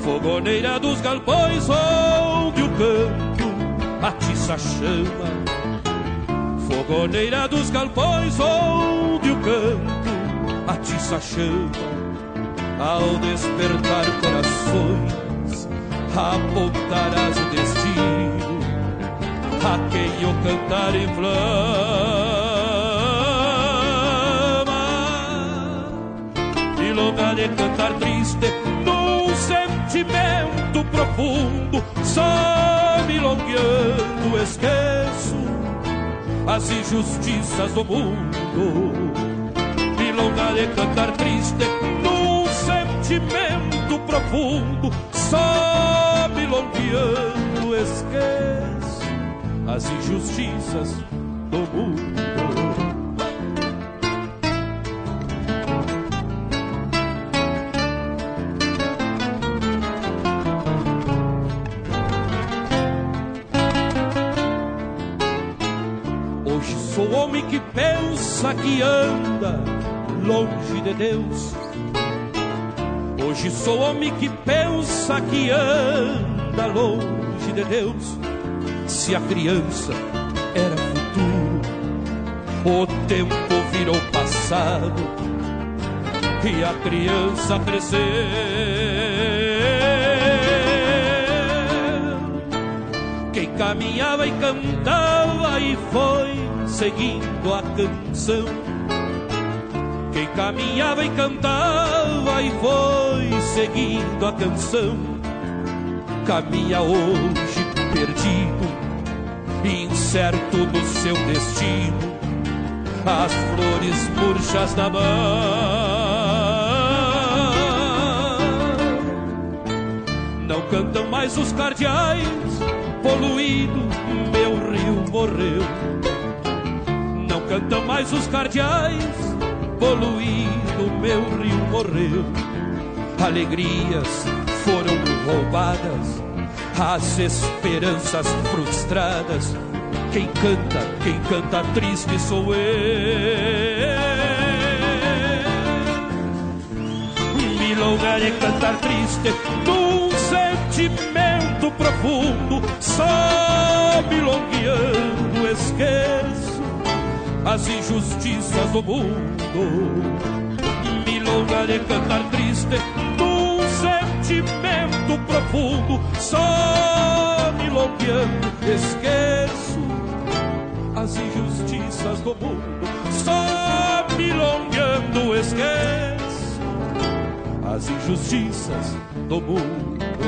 Fogoneira dos galpões onde o canto atiça chama Fogoneira dos galpões onde o canto atiça chama Ao despertar corações apontarás o destino A quem o cantar inflama E lugar de cantar triste num sentimento profundo Só milongueando esqueço as injustiças do mundo. Milonga de cantar triste num sentimento profundo, só milongueando esquece as injustiças do mundo. Que anda longe de Deus. Hoje sou homem que pensa que anda longe de Deus. Se a criança era futuro, o tempo virou passado e a criança cresceu. Quem caminhava e cantava e foi seguindo a canção. Quem caminhava e cantava e foi seguindo a canção, caminha hoje perdido, incerto no seu destino, as flores murchas na mão. Não cantam mais os cardeais, poluído, meu rio morreu Cantam mais os cardeais, poluído meu rio morreu. Alegrias foram roubadas, as esperanças frustradas. Quem canta, quem canta triste sou eu. milonga de cantar triste num sentimento profundo, só milongueando esqueço as injustiças do mundo. Milonga de cantar triste num sentimento profundo, só milongueando esqueço as injustiças do mundo. Só milongueando esqueço as injustiças do mundo.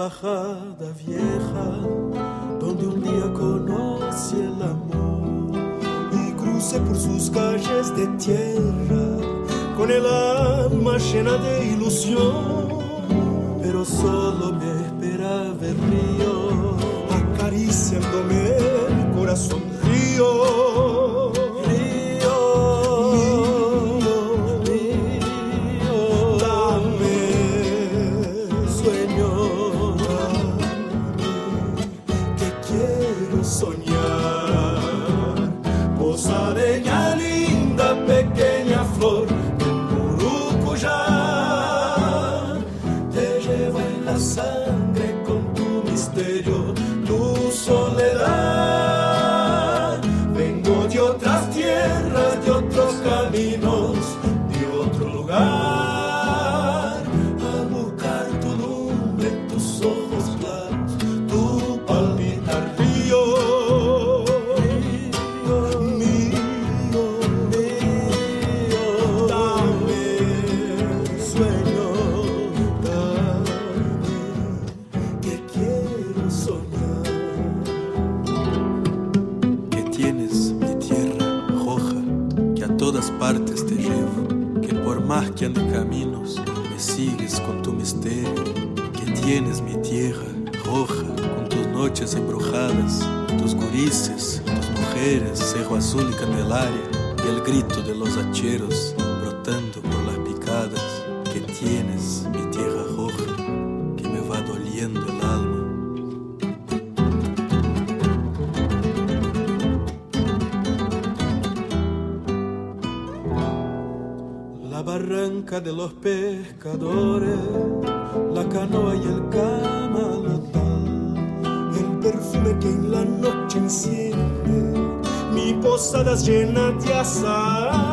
Bajada vieja donde un día conocí el amor y crucé por sus calles de tierra con el alma llena de ilusión, pero solo me esperaba el río acariciándome el corazón de los pescadores, la canoa y el camalotal, el perfume que en la noche enciende mi posada llena de azar.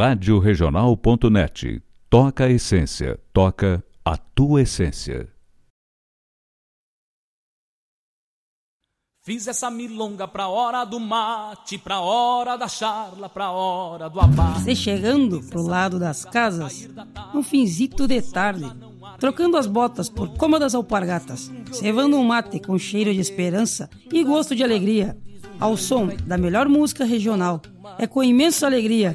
radioregional.net. Toca a essência, toca a tua essência. Fiz essa milonga pra hora do mate, pra hora da charla, pra hora do abate. Você chegando pro lado das casas, um finzito de tarde, trocando as botas por cômodas alpargatas, cevando um mate com cheiro de esperança e gosto de alegria, ao som da melhor música regional. É com imensa alegria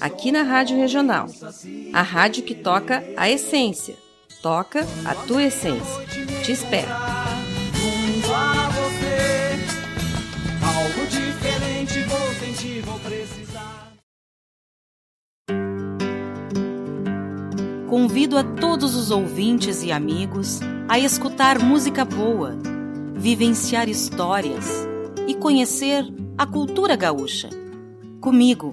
aqui na Rádio Regional. A rádio que toca a essência. Toca a tua essência. Te espero. Convido a todos os ouvintes e amigos a escutar música boa, vivenciar histórias e conhecer a cultura gaúcha. Comigo,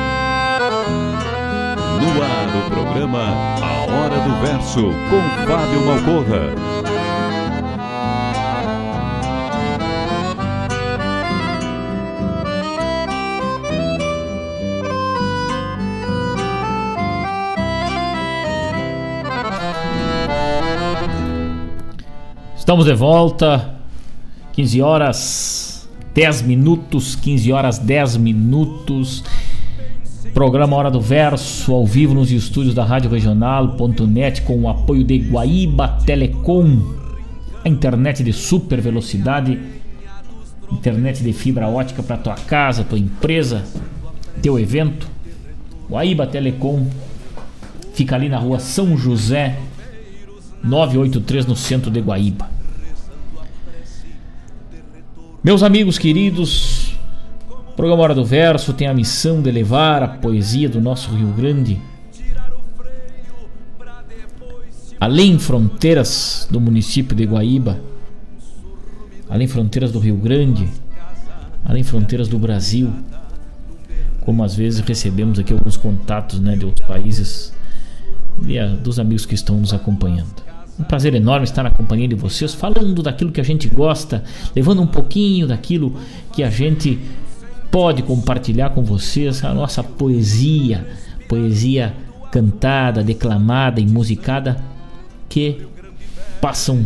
No ar o programa A Hora do Verso com Fábio Malcorra. Estamos de volta. 15 horas 10 minutos, 15 horas 10 minutos. Programa Hora do Verso, ao vivo nos estúdios da Rádio Regional.net, com o apoio de Guaíba Telecom, a internet de super velocidade, internet de fibra ótica para tua casa, tua empresa, teu evento. Guaíba Telecom fica ali na rua São José, 983, no centro de Guaíba. Meus amigos queridos, programa Hora do Verso tem a missão de levar a poesia do nosso Rio Grande além fronteiras do município de Guaíba, além fronteiras do Rio Grande, além fronteiras do Brasil, como às vezes recebemos aqui alguns contatos né, de outros países e dos amigos que estão nos acompanhando. Um prazer enorme estar na companhia de vocês, falando daquilo que a gente gosta, levando um pouquinho daquilo que a gente pode compartilhar com vocês, a nossa poesia, poesia cantada, declamada e musicada que passam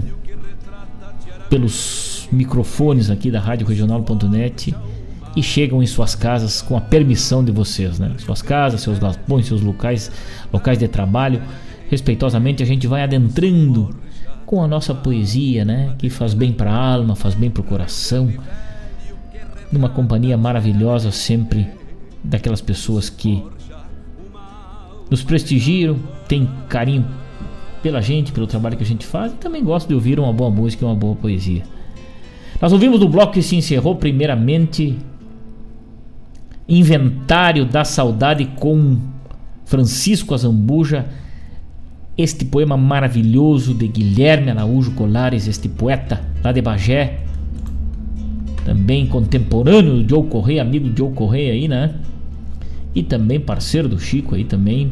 pelos microfones aqui da Rádio Regional.net e chegam em suas casas com a permissão de vocês, né? Suas casas, seus galpões, seus locais, locais de trabalho respeitosamente a gente vai adentrando com a nossa poesia, né, que faz bem para a alma, faz bem para o coração. Numa companhia maravilhosa sempre daquelas pessoas que nos prestigiam, têm carinho pela gente, pelo trabalho que a gente faz e também gostam de ouvir uma boa música e uma boa poesia. Nós ouvimos do bloco que se encerrou primeiramente Inventário da Saudade com Francisco Azambuja este poema maravilhoso de Guilherme Araújo Colares, este poeta lá de Bagé, também contemporâneo do Joe Correia, amigo do Joe Correia aí, né? E também parceiro do Chico aí também,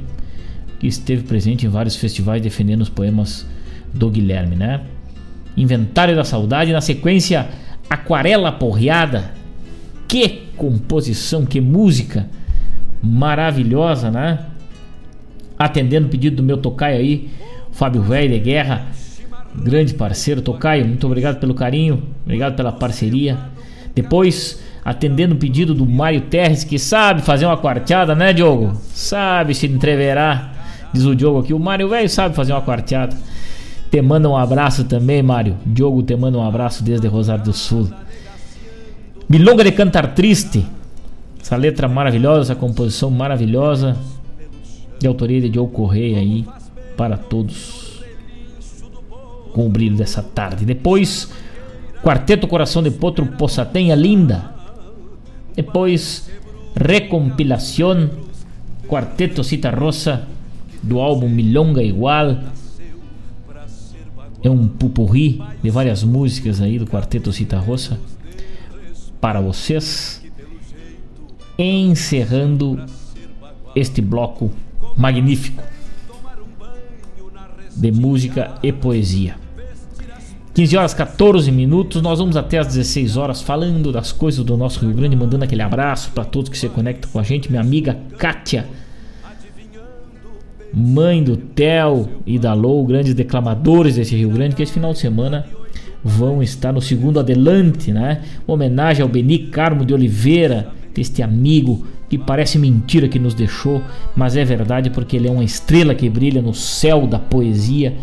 que esteve presente em vários festivais defendendo os poemas do Guilherme, né? Inventário da Saudade, na sequência Aquarela Porreada. Que composição, que música maravilhosa, né? atendendo o pedido do meu tocaio aí, Fábio Velho de Guerra, grande parceiro. Tocaio, muito obrigado pelo carinho, obrigado pela parceria. Depois, atendendo o pedido do Mário Terres, que sabe fazer uma quarteada, né, Diogo? Sabe se entreverar, diz o Diogo aqui. O Mário Velho sabe fazer uma quarteada. Te manda um abraço também, Mário. Diogo te manda um abraço desde Rosário do Sul. Milonga de Cantar Triste. Essa letra maravilhosa, essa composição maravilhosa de autoria de Joe Correia aí para todos com o brilho dessa tarde. Depois, Quarteto Coração de Potro Possatenha Linda. Depois, Recompilação Quarteto Cita Rosa do álbum Milonga Igual. É um pupurri de várias músicas aí do Quarteto Cita Rosa para vocês. Encerrando este bloco magnífico de música e poesia. 15 horas 14 minutos, nós vamos até as 16 horas falando das coisas do nosso Rio Grande, mandando aquele abraço para todos que se conectam com a gente. Minha amiga Kátia, mãe do Theo e da Lou, grandes declamadores desse Rio Grande, que esse final de semana vão estar no segundo Adelante, né? Homenagem ao Beni Carmo de Oliveira, este amigo que parece mentira que nos deixou, mas é verdade porque ele é uma estrela que brilha no céu da poesia.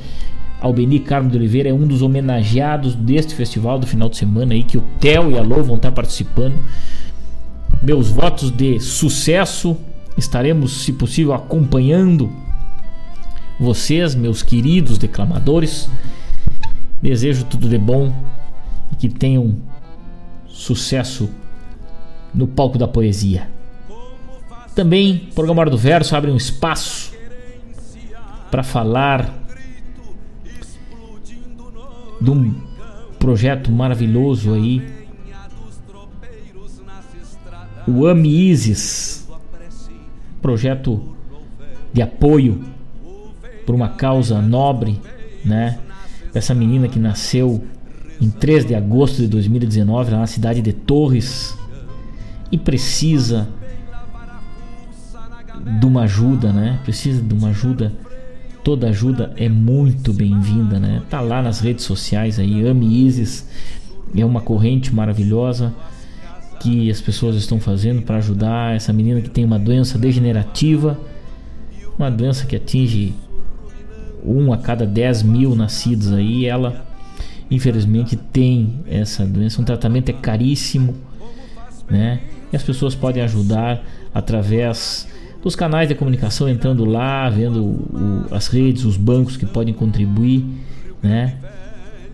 Albeni Carmo de Oliveira é um dos homenageados deste festival do final de semana aí que o Theo e a Lô vão estar participando. Meus votos de sucesso. Estaremos, se possível, acompanhando vocês, meus queridos declamadores. Desejo tudo de bom e que tenham sucesso no palco da poesia. Também o programa Hora do Verso abre um espaço para falar de um projeto maravilhoso aí. o AMI ISIS, projeto de apoio por uma causa nobre, né? Essa menina que nasceu em 3 de agosto de 2019 lá na cidade de Torres e precisa de uma ajuda, né? Precisa de uma ajuda. Toda ajuda é muito bem-vinda, né? Tá lá nas redes sociais aí, Ame Isis. É uma corrente maravilhosa que as pessoas estão fazendo para ajudar essa menina que tem uma doença degenerativa, uma doença que atinge um a cada 10 mil nascidos aí. Ela, infelizmente, tem essa doença. Um tratamento é caríssimo, né? E as pessoas podem ajudar através dos canais de comunicação, entrando lá, vendo o, as redes, os bancos que podem contribuir, né?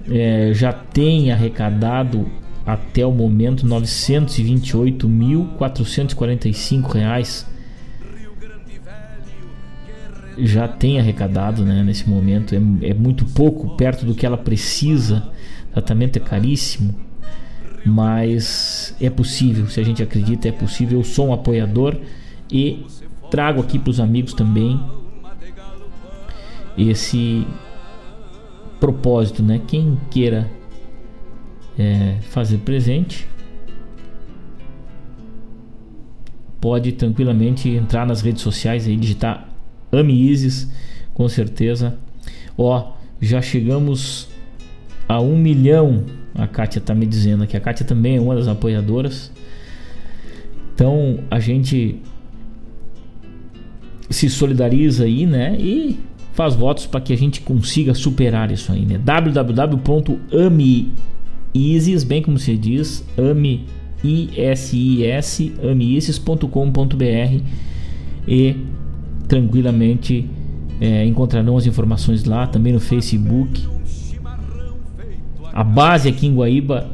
É, já tem arrecadado até o momento 928.445 reais. Já tem arrecadado né, nesse momento. É, é, muito pouco perto do que ela precisa. Tratamento é caríssimo mas é possível se a gente acredita é possível. Eu sou um apoiador e trago aqui para os amigos também esse propósito né quem queira é, fazer presente, pode tranquilamente entrar nas redes sociais e digitar Ame Isis, com certeza. Ó, já chegamos a um milhão. A Kátia tá me dizendo aqui. A Kátia também é uma das apoiadoras. Então a gente se solidariza aí, né? E faz votos para que a gente consiga superar isso aí, né? www.ame ISIS, bem como se diz, ame ISIS, ameisis.com.br e tranquilamente é, encontrarão as informações lá, também no Facebook. A base aqui em Guaíba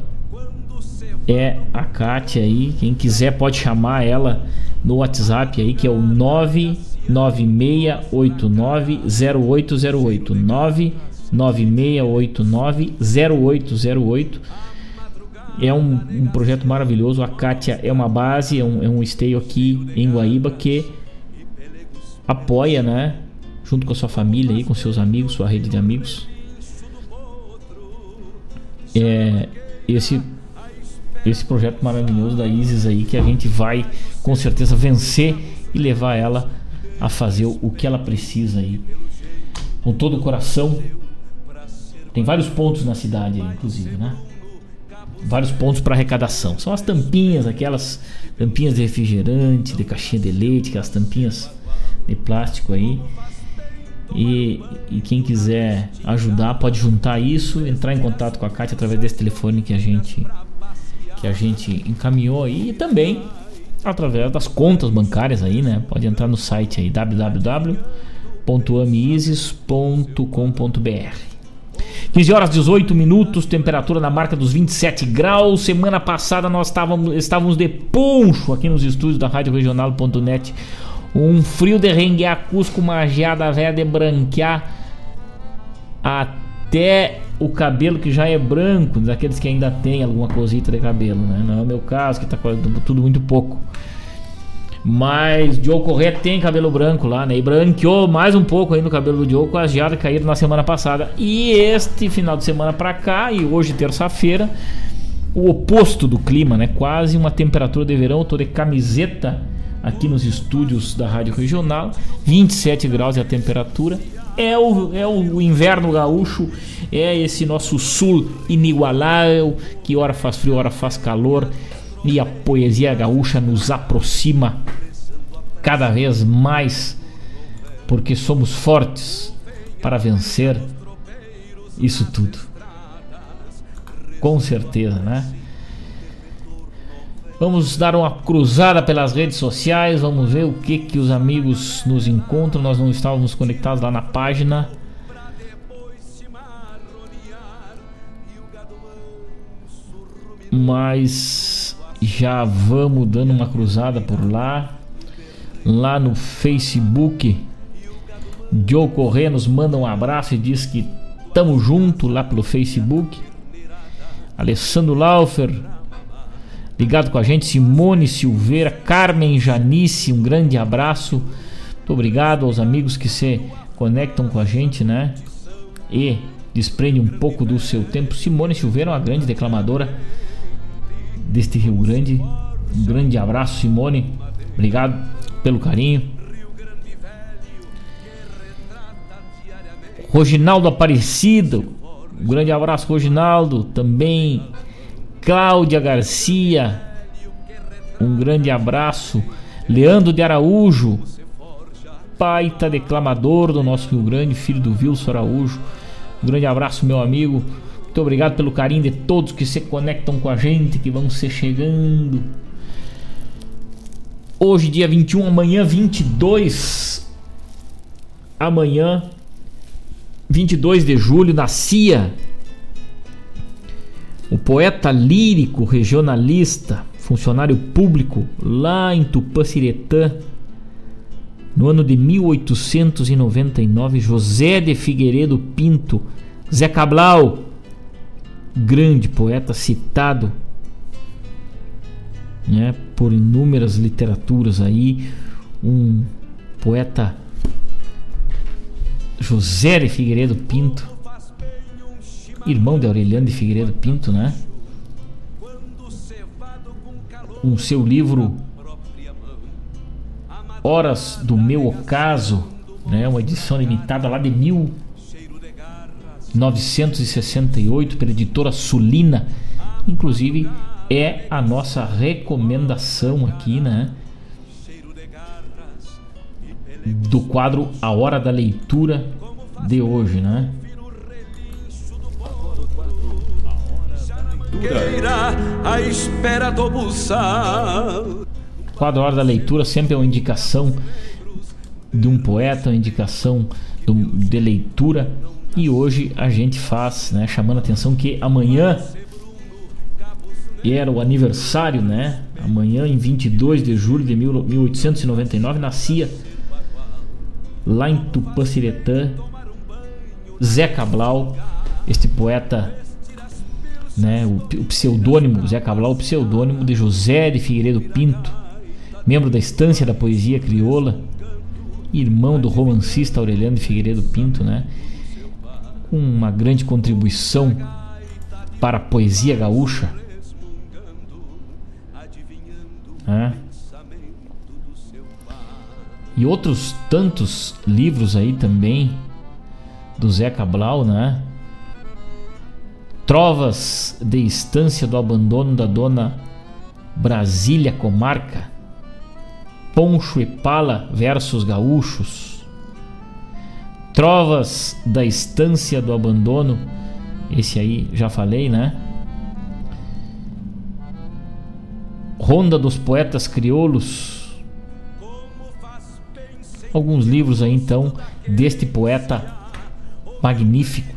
é a Kátia aí. Quem quiser pode chamar ela no WhatsApp aí, que é o 996890808. 9689-0808. É um, um, projeto maravilhoso. A Kátia é uma base, é um, é um esteio aqui em Guaíba que apoia, né? Junto com a sua família aí, com seus amigos, sua rede de amigos. É esse esse projeto maravilhoso da Isis aí que a gente vai com certeza vencer e levar ela a fazer o que ela precisa aí com todo o coração tem vários pontos na cidade, inclusive, né? Vários pontos para arrecadação. São as tampinhas, aquelas tampinhas de refrigerante, de caixinha de leite, aquelas tampinhas de plástico aí. E, e, quem quiser ajudar pode juntar isso, entrar em contato com a Kátia através desse telefone que a gente que a gente encaminhou aí e também através das contas bancárias aí, né? Pode entrar no site aí www.amises.com.br 15 horas 18 minutos, temperatura na marca dos 27 graus. Semana passada nós estávamos, estávamos de poncho aqui nos estúdios da Rádio Regional.net. Um frio de renguear Cusco, uma geada velha de branquear até o cabelo que já é branco, daqueles que ainda tem alguma cosita de cabelo, né? Não é o meu caso, que está tudo muito pouco. Mas Diogo Corrêa tem cabelo branco lá, né? E branqueou mais um pouco aí no cabelo do Diogo com as geadas caíram na semana passada. E este final de semana pra cá, e hoje terça-feira, o oposto do clima, né? Quase uma temperatura de verão. Eu tô de camiseta aqui nos estúdios da Rádio Regional. 27 graus é a temperatura. É o, é o inverno gaúcho, é esse nosso sul inigualável, que hora faz frio, hora faz calor e a poesia gaúcha nos aproxima cada vez mais, porque somos fortes para vencer isso tudo. Com certeza, né? Vamos dar uma cruzada pelas redes sociais, vamos ver o que que os amigos nos encontram. Nós não estávamos conectados lá na página. Mas já vamos dando uma cruzada por lá. Lá no Facebook, Joe Corrêa nos manda um abraço e diz que tamo junto lá pelo Facebook. Alessandro Laufer, ligado com a gente, Simone Silveira, Carmen Janice, um grande abraço. Muito obrigado aos amigos que se conectam com a gente, né? E desprende um pouco do seu tempo. Simone Silveira, uma grande declamadora deste Rio Grande. Um grande abraço, Simone. Obrigado pelo carinho. Roginaldo Aparecido. Um grande abraço, Roginaldo. Também Cláudia Garcia. Um grande abraço. Leandro de Araújo. Paita declamador do nosso Rio Grande, filho do Wilson Araújo. Um grande abraço, meu amigo. Muito obrigado pelo carinho de todos que se conectam com a gente, que vão se chegando. Hoje, dia 21, amanhã, 22. Amanhã, 22 de julho, nascia o poeta lírico, regionalista, funcionário público lá em Tupã-Siretã, no ano de 1899, José de Figueiredo Pinto, Zé Cabral, grande poeta citado né, por inúmeras literaturas aí, um poeta José de Figueiredo Pinto, irmão de Aureliano de Figueiredo Pinto, né? Um seu livro Horas do Meu Ocaso, né? Uma edição limitada lá de 1968 pela editora Sulina, inclusive é a nossa recomendação aqui, né? Do quadro A Hora da Leitura de hoje, né? A espera do buçal. Quadro Hora da Leitura sempre é uma indicação de um poeta, uma indicação de leitura. E hoje a gente faz, né, chamando a atenção que amanhã era o aniversário, né? Amanhã, em 22 de julho de 1899, nascia lá em Tupã-Siretã Zé Cabral, este poeta, né? O, o pseudônimo Zé Cabral, o pseudônimo de José de Figueiredo Pinto, membro da Estância da Poesia Crioula, irmão do romancista Aureliano de Figueiredo Pinto, né? Com uma grande contribuição para a poesia gaúcha é. E outros tantos livros aí também do Zé Cabral, né? Trovas de Estância do Abandono da Dona Brasília Comarca. Poncho e Pala versus Gaúchos. Trovas da Estância do Abandono. Esse aí já falei, né? Ronda dos Poetas Crioulos. Alguns livros aí então deste poeta magnífico.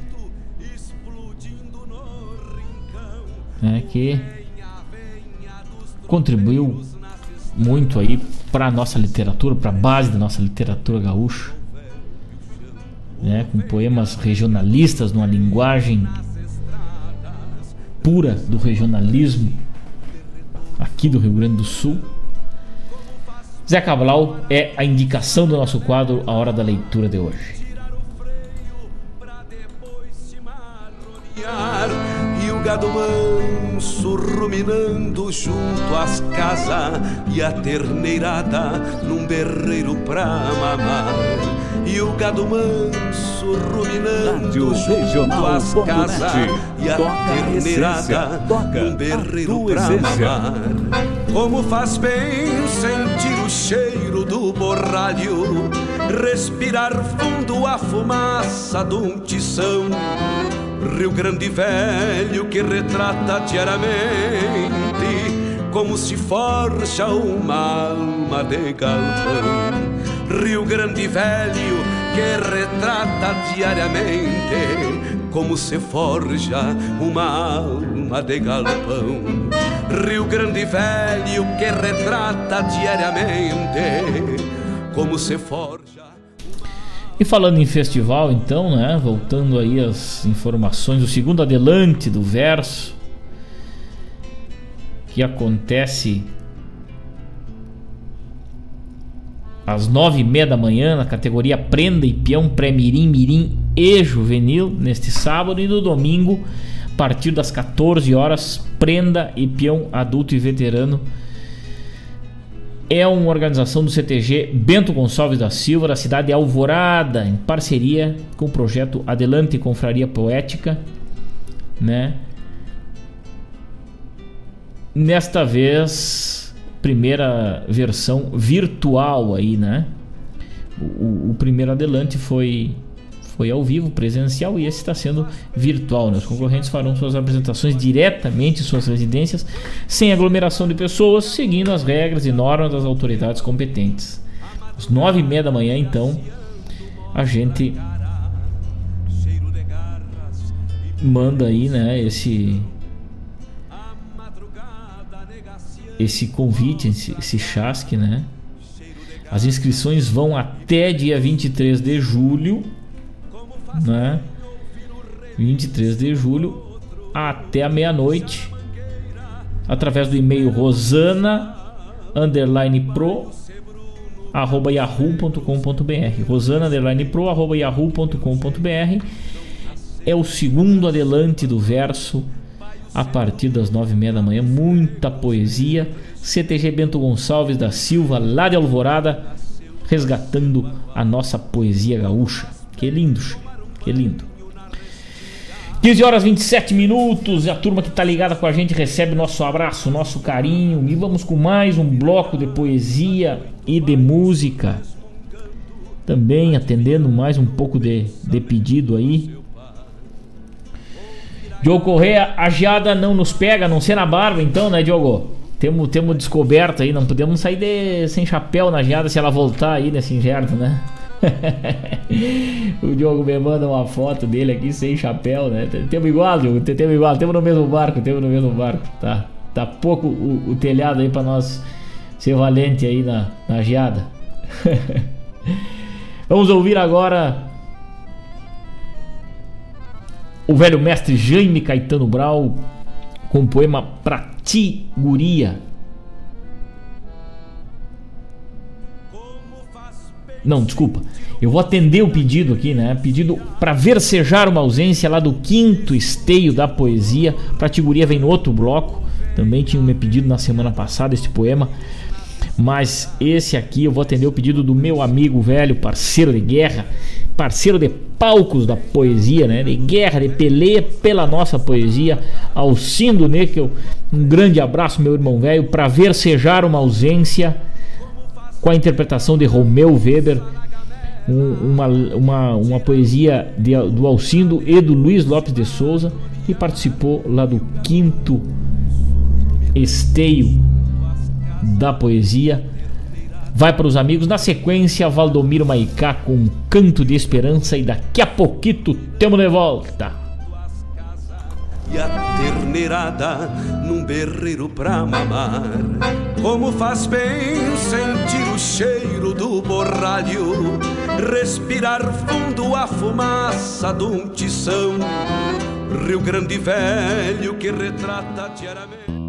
Né, que contribuiu muito aí para a nossa literatura, para a base da nossa literatura gaúcha. Né, com poemas regionalistas numa linguagem pura do regionalismo aqui do Rio Grande do Sul. Zé Cabral é a indicação do nosso quadro A Hora da Leitura de hoje. O gado manso ruminando junto às casas e a terneirada num berreiro pra mamar. E o gado manso ruminando junto às casas e a terneirada num berreiro pra mamar. Como faz bem sentir o cheiro do borralho, respirar fundo a fumaça de um tição. Rio Grande Velho que retrata diariamente como se forja uma alma de galpão. Rio Grande Velho que retrata diariamente como se forja uma alma de galpão. Rio Grande Velho que retrata diariamente como se forja. E falando em festival, então, né? Voltando aí as informações, o segundo adelante do verso, que acontece às nove e meia da manhã na categoria Prenda e Peão Pré-Mirim, Mirim e Juvenil neste sábado e no domingo a partir das 14 horas Prenda e Peão Adulto e Veterano é uma organização do CTG Bento Gonçalves da Silva, da cidade de Alvorada, em parceria com o projeto Adelante Confraria Poética, né? Nesta vez, primeira versão virtual aí, né? O, o primeiro Adelante foi foi ao vivo, presencial, e esse está sendo virtual. Né? Os concorrentes farão suas apresentações diretamente em suas residências, sem aglomeração de pessoas, seguindo as regras e normas das autoridades competentes. Às nove e meia da manhã, então, a gente manda aí, né, esse esse convite, esse, esse chasque, né? As inscrições vão até dia 23 de julho né? 23 de julho até a meia-noite através do e-mail rosana underline pro arroba yahoo.com.br rosana underline pro arroba yahoo.com.br é o segundo adelante do verso a partir das nove e meia da manhã. Muita poesia. CTG Bento Gonçalves da Silva lá de Alvorada resgatando a nossa poesia gaúcha. Que lindo que lindo. 15 horas 27 minutos. A turma que está ligada com a gente recebe nosso abraço, nosso carinho. E vamos com mais um bloco de poesia e de música. Também atendendo mais um pouco de, de pedido aí. Diogo Correia, a geada não nos pega, a não ser na barba, então, né, Diogo? Temos, temos descoberto aí, não podemos sair de, sem chapéu na geada se ela voltar aí nesse inverno, né? o Diogo me manda uma foto dele aqui sem chapéu, né? Temos igual, Diogo, temos igual, temos no mesmo barco, temos no mesmo barco, tá? Tá pouco o, o telhado aí para nós ser valente aí na, na geada. Vamos ouvir agora o velho mestre Jaime Caetano Brau com o poema Pra Ti Guria Não, desculpa. Eu vou atender o pedido aqui, né? Pedido para versejar uma ausência lá do quinto esteio da poesia. Pra Tiguria vem no outro bloco. Também tinha me pedido na semana passada este poema. Mas esse aqui eu vou atender o pedido do meu amigo velho, parceiro de guerra, parceiro de palcos da poesia, né? De guerra, de peleia pela nossa poesia, Alcindo Neckel. Um grande abraço, meu irmão velho, para versejar uma ausência com a interpretação de Romeu Weber, um, uma, uma, uma poesia de, do Alcindo e do Luiz Lopes de Souza, que participou lá do quinto esteio da poesia. Vai para os amigos. Na sequência, Valdomiro Maicá com um canto de esperança. E daqui a pouquito temos de volta e a terneirada num berreiro pra mamar. Como faz bem sentir o cheiro do borralho, respirar fundo a fumaça de um tição. Rio Grande Velho que retrata diariamente.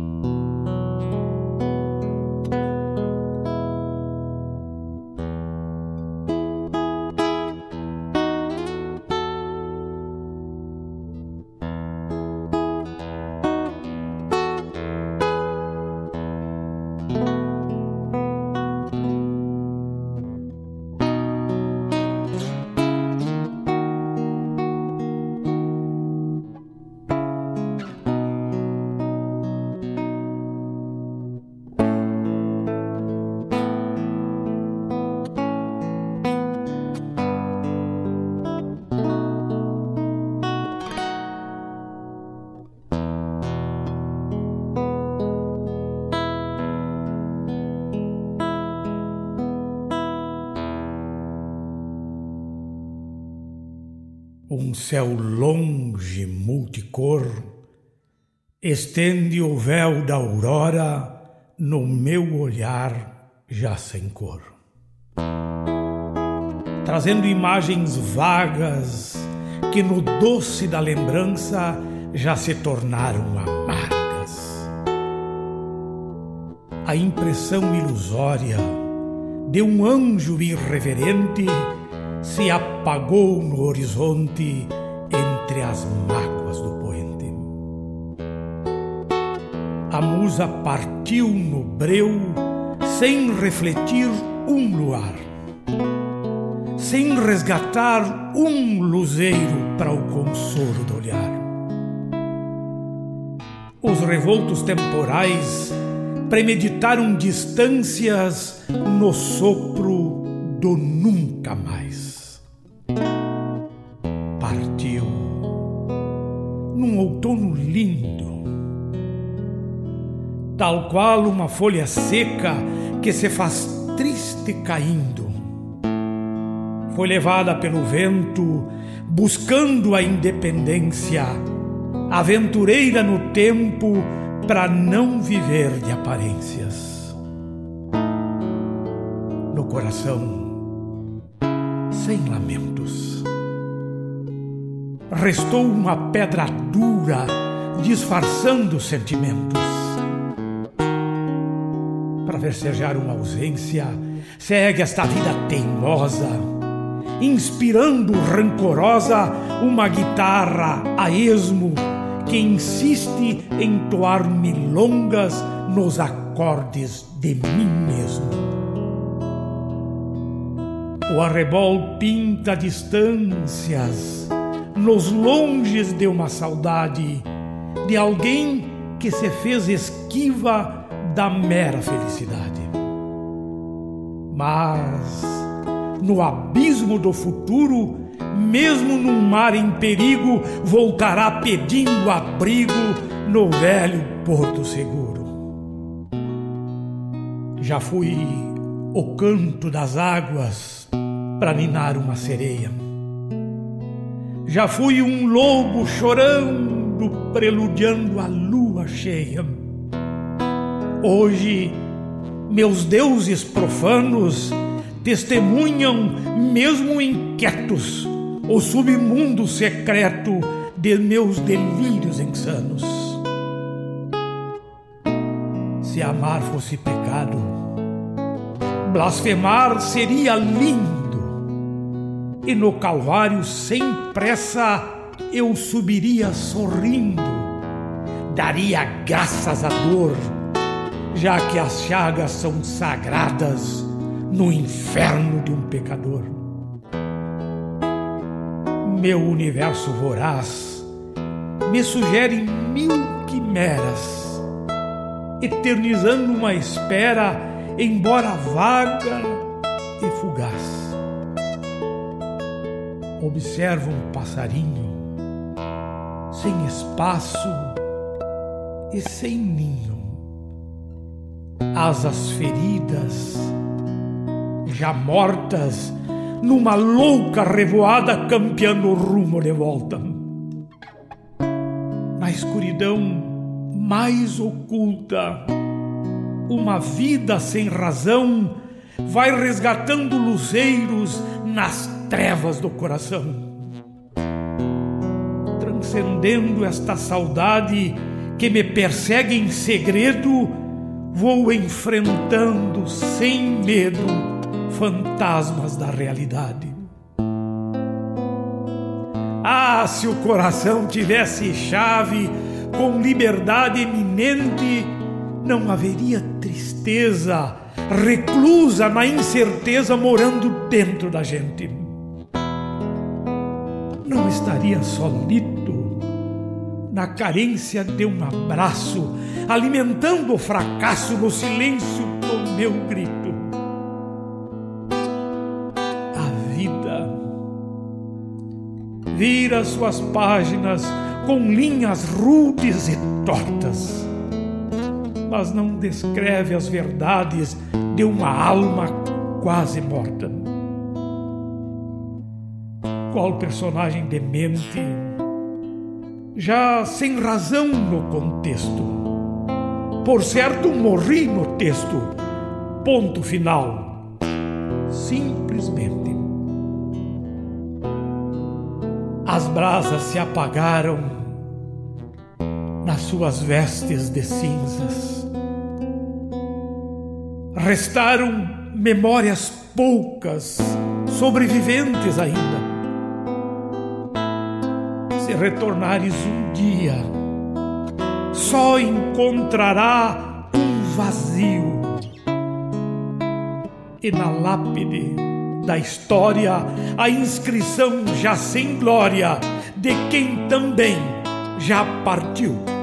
Céu longe, multicor, estende o véu da aurora no meu olhar já sem cor. Trazendo imagens vagas que no doce da lembrança já se tornaram amargas. a impressão ilusória de um anjo irreverente se apagou no horizonte entre as mágoas do poente. A musa partiu no breu sem refletir um luar, sem resgatar um luzeiro para o consolo do olhar. Os revoltos temporais premeditaram distâncias no sopro do nunca mais. Outono lindo, tal qual uma folha seca que se faz triste caindo. Foi levada pelo vento, buscando a independência, aventureira no tempo para não viver de aparências. No coração, sem lamentos. Restou uma pedra dura, disfarçando sentimentos. Para versejar uma ausência, segue esta vida teimosa, inspirando rancorosa uma guitarra a esmo que insiste em toar milongas nos acordes de mim mesmo. O arrebol pinta distâncias nos longes de uma saudade de alguém que se fez esquiva da mera felicidade. Mas no abismo do futuro mesmo num mar em perigo, voltará pedindo abrigo no velho Porto Seguro. Já fui o canto das águas para ninar uma sereia. Já fui um lobo chorando, preludiando a lua cheia. Hoje, meus deuses profanos testemunham, mesmo inquietos, o submundo secreto de meus delírios insanos. Se amar fosse pecado, blasfemar seria lindo, e no Calvário sem pressa eu subiria sorrindo, daria graças à dor, já que as chagas são sagradas no inferno de um pecador meu universo voraz me sugere mil quimeras, eternizando uma espera, embora vaga e fugaz. Observo um passarinho sem espaço e sem ninho, asas feridas, já mortas numa louca revoada campeando o rumo de volta. Na escuridão mais oculta, uma vida sem razão vai resgatando luzeiros nas trevas do coração. Transcendendo esta saudade que me persegue em segredo, vou enfrentando sem medo fantasmas da realidade. Ah, se o coração tivesse chave com liberdade eminente, não haveria tristeza reclusa na incerteza morando dentro da gente. Não estaria solito na carência de um abraço, alimentando o fracasso no silêncio do meu grito. vira suas páginas com linhas rudes e tortas, mas não descreve as verdades de uma alma quase morta. Qual personagem demente, já sem razão no contexto. Por certo, morri no texto. Ponto final. Simplesmente. as brasas se apagaram nas suas vestes de cinzas. Restaram memórias poucas, sobreviventes ainda. Se retornares um dia, só encontrará um vazio. E na lápide da história, a inscrição já sem glória de quem também já partiu.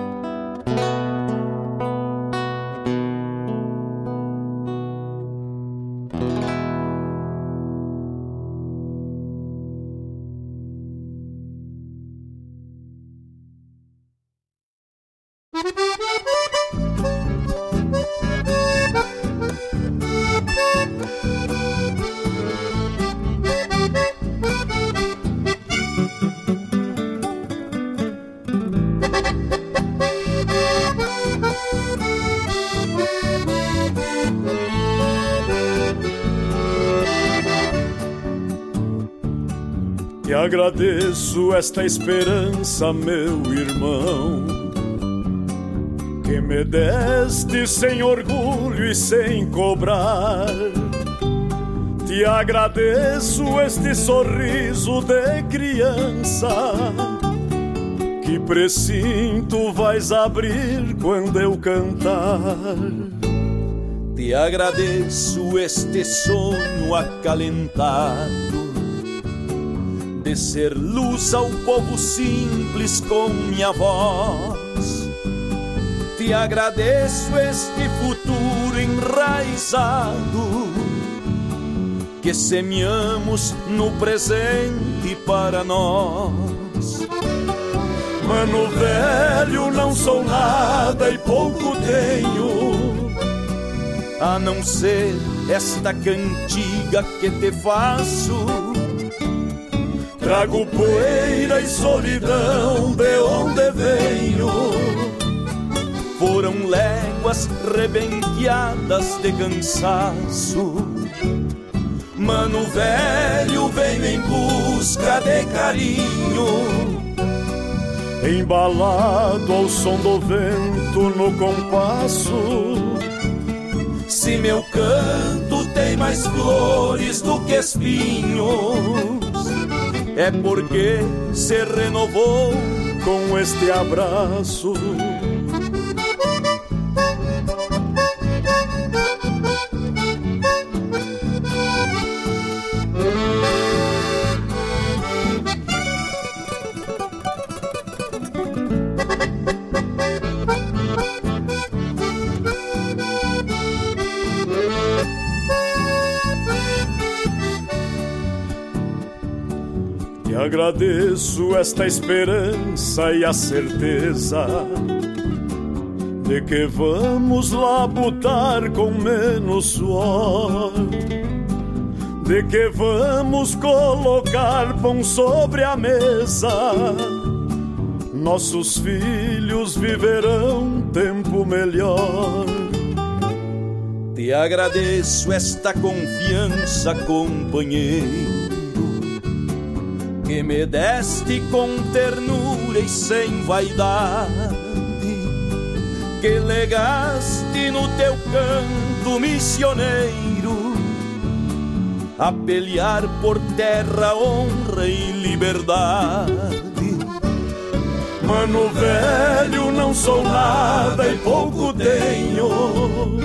Agradeço esta esperança, meu irmão, que me deste sem orgulho e sem cobrar. Te agradeço este sorriso de criança que precinto vais abrir quando eu cantar. Te agradeço este sonho acalentado ser luz ao povo simples com minha voz. Te agradeço este futuro enraizado que semeamos no presente para nós. Mano velho, não sou nada e pouco tenho, a não ser esta cantiga que te faço Trago poeira e solidão de onde venho. Foram léguas rebenqueadas de cansaço. Mano velho, venho em busca de carinho. Embalado ao som do vento no compasso. Se meu canto tem mais flores do que espinhos é porque se renovou com este abraço. Agradeço esta esperança e a certeza de que vamos lá botar com menos suor, de que vamos colocar pão sobre a mesa. Nossos filhos viverão tempo melhor. Te agradeço esta confiança, companheiro que me deste com ternura e sem vaidade, que legaste no teu canto missioneiro a pelear por terra, honra e liberdade. Mano velho, não sou nada e pouco tenho,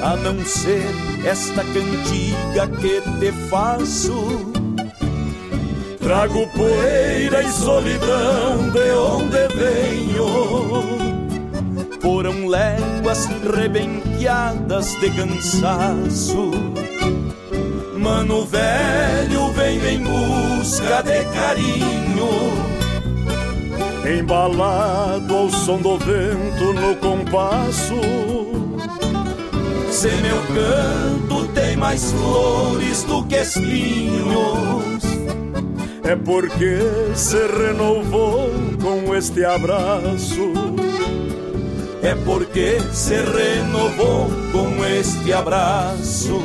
a não ser esta cantiga que te faço Trago poeira e solidão de onde venho. Foram léguas rebenqueadas de cansaço. Mano velho, venho em busca de carinho. Embalado ao som do vento no compasso. Se meu canto tem mais flores do que espinhos é porque se renovou com este abraço. É porque se renovou com este abraço.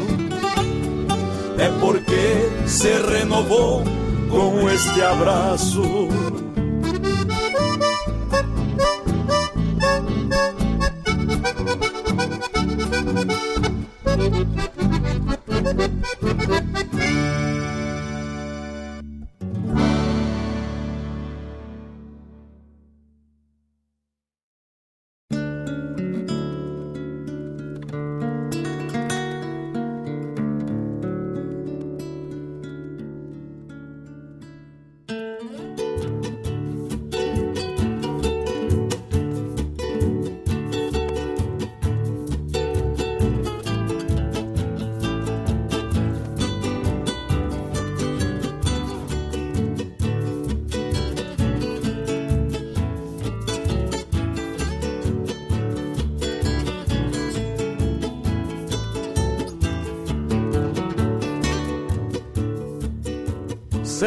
É porque se renovou com este abraço.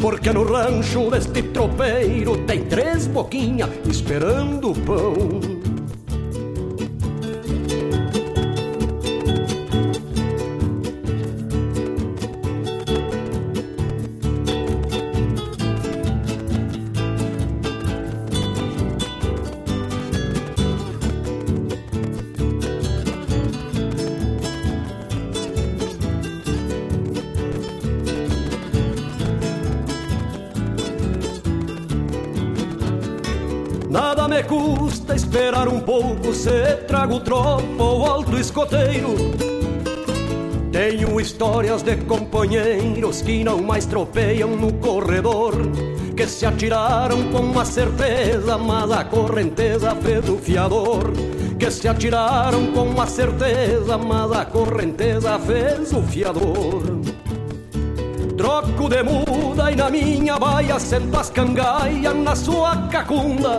Porque no rancho deste tropeiro tem três boquinhas esperando pão se trago tropa ou alto escoteiro. Tenho histórias de companheiros que não mais tropeiam no corredor, que se atiraram com uma certeza, mas a correnteza fez o fiador. Que se atiraram com uma certeza, mas a correnteza fez o fiador. Troco de muda e na minha baia sento as na sua cacunda.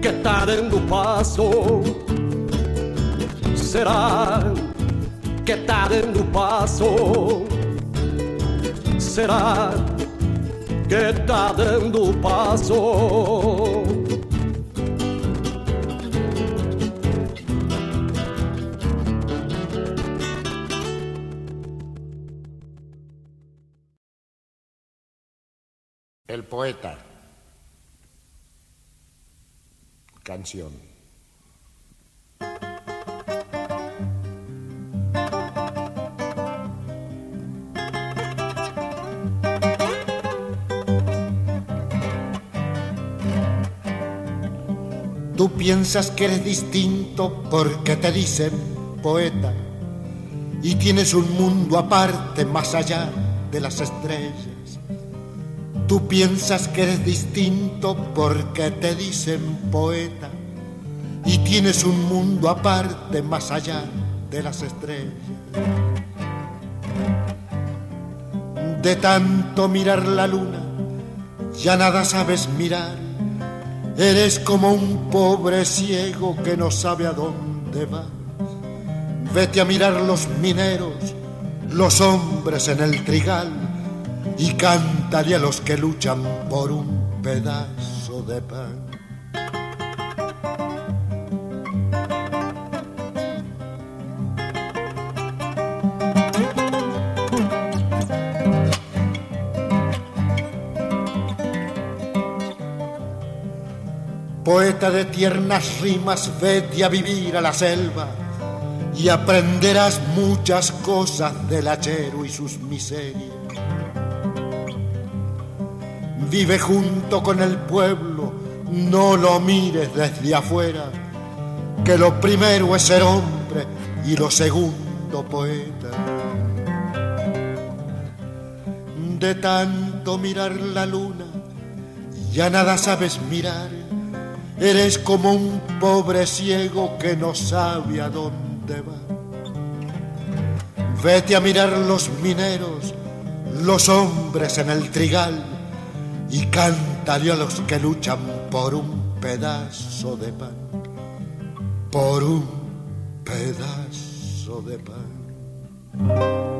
que tá dando passo? Será que tá dando passo? Será que tá dando passo? El poeta. Canción. Tú piensas que eres distinto porque te dicen poeta y tienes un mundo aparte más allá de las estrellas. Tú piensas que eres distinto porque te dicen poeta y tienes un mundo aparte más allá de las estrellas. De tanto mirar la luna ya nada sabes mirar. Eres como un pobre ciego que no sabe a dónde va. Vete a mirar los mineros, los hombres en el trigal y cántale a los que luchan por un pedazo de pan. Poeta de tiernas rimas, vete a vivir a la selva y aprenderás muchas cosas del hachero y sus miserias. Vive junto con el pueblo, no lo mires desde afuera, que lo primero es ser hombre y lo segundo poeta. De tanto mirar la luna, ya nada sabes mirar Eres como un pobre ciego que no sabe a dónde va. Vete a mirar los mineros, los hombres en el trigal y cántale a los que luchan por un pedazo de pan, por un pedazo de pan.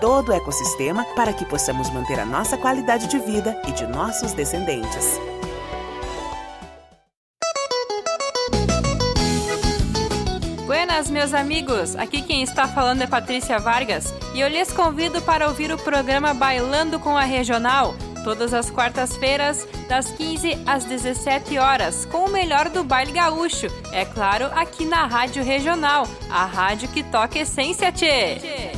todo o ecossistema para que possamos manter a nossa qualidade de vida e de nossos descendentes. Buenas, meus amigos! Aqui quem está falando é Patrícia Vargas e eu lhes convido para ouvir o programa Bailando com a Regional, todas as quartas-feiras, das 15 às 17 horas, com o melhor do baile gaúcho. É claro, aqui na Rádio Regional, a rádio que toca essência, tchê! tchê.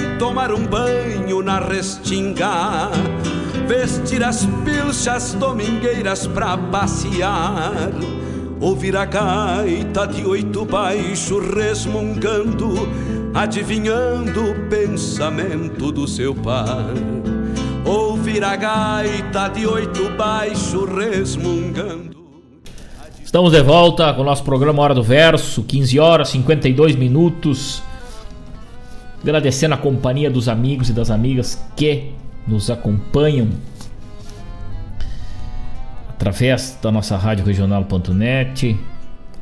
tomar um banho na restinga, vestir as pilchas domingueiras pra passear, ouvir a gaita de oito baixo resmungando, adivinhando o pensamento do seu par. Ouvir a gaita de oito baixo resmungando. Estamos de volta com o nosso programa Hora do Verso, 15 horas 52 minutos. Agradecendo a companhia dos amigos e das amigas que nos acompanham através da nossa rádio regional.net.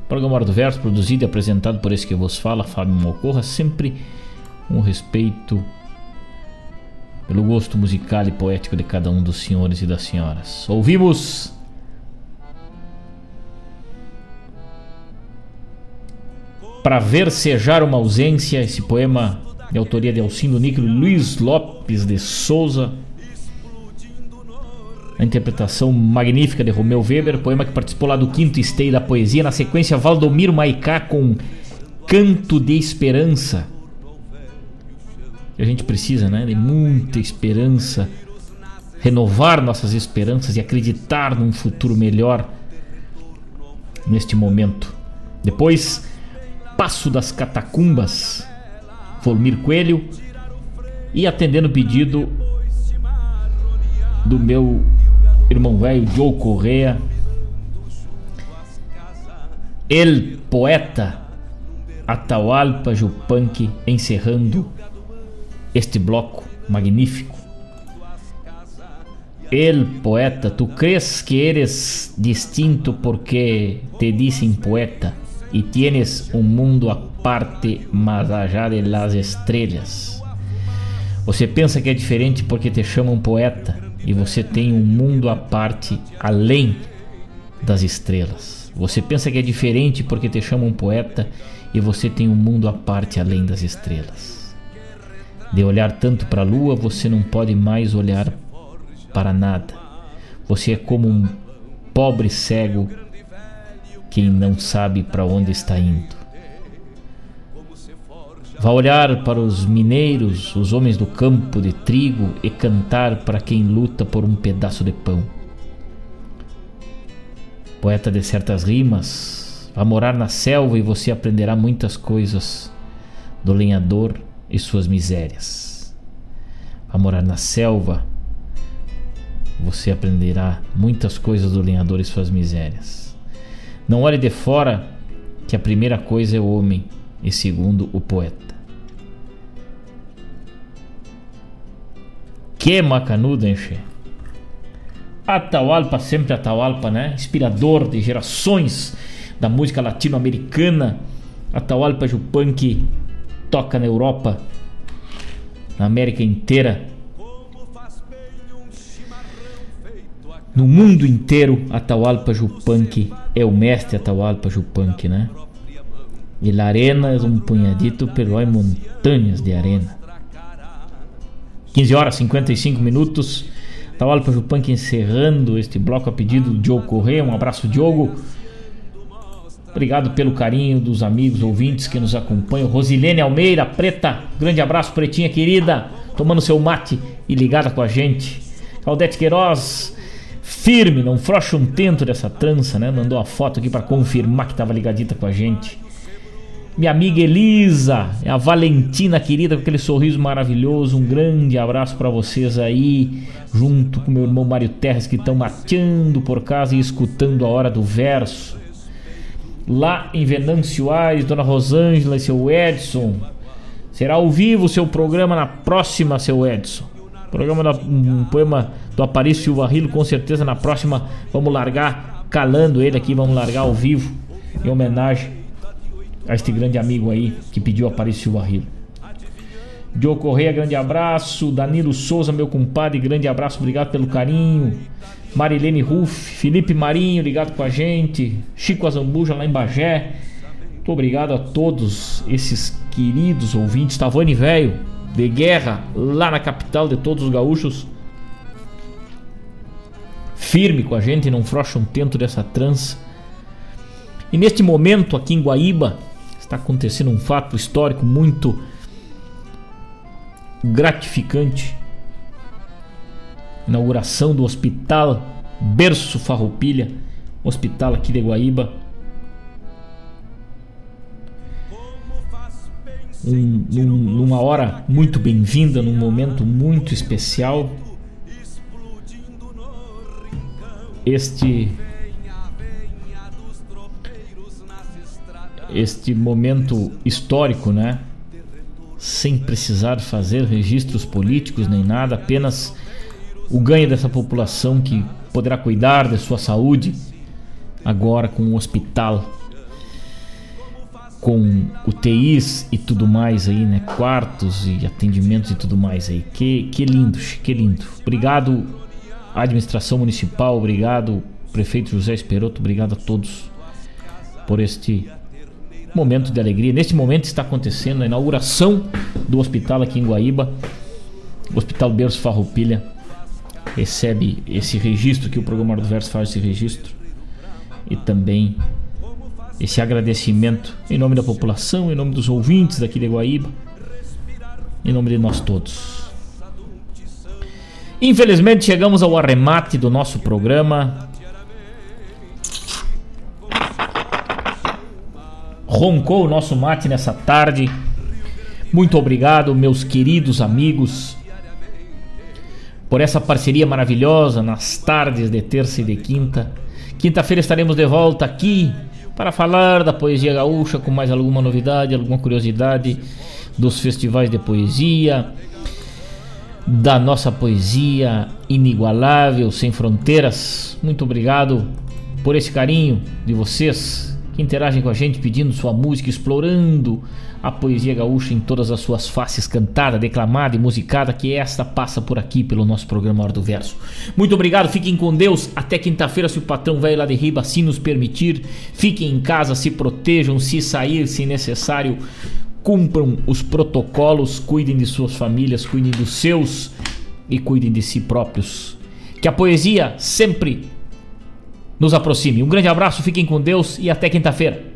Programa Hora do Verso, produzido e apresentado por esse que vos fala, Fábio Mocorra, sempre com respeito pelo gosto musical e poético de cada um dos senhores e das senhoras. Ouvimos para versejar uma ausência, esse poema de autoria de Alcindo Níquel e Luiz Lopes de Souza. A interpretação magnífica de Romeu Weber, poema que participou lá do quinto esteio da poesia. Na sequência, Valdomiro Maicá com Canto de Esperança. A gente precisa, né? De muita esperança. Renovar nossas esperanças e acreditar num futuro melhor neste momento. Depois, Passo das Catacumbas Volmir Coelho e atendendo o pedido do meu irmão velho Joe Correa, El Poeta Atahualpa Jupanqui encerrando este bloco magnífico. El poeta, tu crees que eres distinto porque te dicen poeta y tienes un mundo aparte más allá de las estrellas. Você pensa que é diferente porque te chamam poeta e você tem um mundo à parte além das estrelas. Você pensa que é diferente porque te chamam poeta e você tem um mundo à parte além das estrelas. De olhar tanto para a lua, você não pode mais olhar para nada. Você é como um pobre cego quem não sabe para onde está indo. Vá olhar para os mineiros, os homens do campo de trigo e cantar para quem luta por um pedaço de pão. Poeta de certas rimas, vá morar na selva e você aprenderá muitas coisas do lenhador e suas misérias. Vá morar na selva, você aprenderá muitas coisas do lenhador e suas misérias. Não olhe de fora, que a primeira coisa é o homem e segundo o poeta. Que macanudo, enche. Atahualpa, sempre Atahualpa, né? Inspirador de gerações da música latino-americana. Atahualpa Jupanqui toca na Europa, na América inteira. No mundo inteiro, Atahualpa Jupanqui é o mestre Atahualpa Jupanqui, né? E la arena é um punhadito, hay montanhas de arena. 15 horas 55 minutos. Atahualpa Jupanqui encerrando este bloco a pedido do Diogo Correia. Um abraço, Diogo. Obrigado pelo carinho dos amigos ouvintes que nos acompanham. Rosilene Almeida, preta, grande abraço, pretinha querida, tomando seu mate e ligada com a gente. Claudete Queiroz, firme, não frouxa um tento dessa trança, né? Mandou a foto aqui para confirmar que estava ligadita com a gente. minha amiga Elisa, a Valentina querida com aquele sorriso maravilhoso. Um grande abraço para vocês aí, junto com meu irmão Mário Terres que estão mateando por casa e escutando a hora do verso. Lá em Venâncio Aires, Dona Rosângela e seu Edson. Será ao vivo o seu programa na próxima, seu Edson. Programa da, um poema do Aparício Silva Rilo, com certeza na próxima vamos largar calando ele aqui, vamos largar ao vivo em homenagem a este grande amigo aí que pediu Aparício Barrilo. Diogo Correia, grande abraço. Danilo Souza, meu compadre, grande abraço, obrigado pelo carinho. Marilene Ruff, Felipe Marinho, ligado com a gente. Chico Azambuja, lá em Bagé. Muito obrigado a todos esses queridos ouvintes. Tavani Velho, de guerra, lá na capital de todos os gaúchos. Firme com a gente, não frouxa um tento dessa trança. E neste momento, aqui em Guaíba, está acontecendo um fato histórico muito gratificante. Inauguração do Hospital Berço Farroupilha, hospital aqui de Guaíba. Um, num, numa hora muito bem-vinda, num momento muito especial. Este este momento histórico, né? Sem precisar fazer registros políticos nem nada, apenas o ganho dessa população que poderá cuidar de sua saúde agora com o hospital, com UTIs e tudo mais aí, né? Quartos e atendimentos e tudo mais aí. Que, que lindo, que lindo. Obrigado, administração municipal, obrigado, prefeito José Esperoto, obrigado a todos por este momento de alegria. Neste momento está acontecendo a inauguração do hospital aqui em Guaíba. O Hospital Berço Farroupilha recebe esse registro que o programa do Verso faz esse registro e também esse agradecimento em nome da população, em nome dos ouvintes daqui de Guaíba, em nome de nós todos. Infelizmente chegamos ao arremate do nosso programa. roncou o nosso mate nessa tarde. Muito obrigado, meus queridos amigos, por essa parceria maravilhosa nas tardes de terça e de quinta. Quinta-feira estaremos de volta aqui para falar da poesia gaúcha com mais alguma novidade, alguma curiosidade dos festivais de poesia, da nossa poesia inigualável, sem fronteiras. Muito obrigado por esse carinho de vocês que interagem com a gente pedindo sua música, explorando a poesia gaúcha em todas as suas faces, cantada, declamada e musicada, que esta passa por aqui pelo nosso programa Hora do Verso. Muito obrigado, fiquem com Deus. Até quinta-feira, se o patrão velho lá de riba assim nos permitir. Fiquem em casa, se protejam, se sair, se necessário, cumpram os protocolos, cuidem de suas famílias, cuidem dos seus e cuidem de si próprios. Que a poesia sempre nos aproxime. Um grande abraço, fiquem com Deus e até quinta-feira.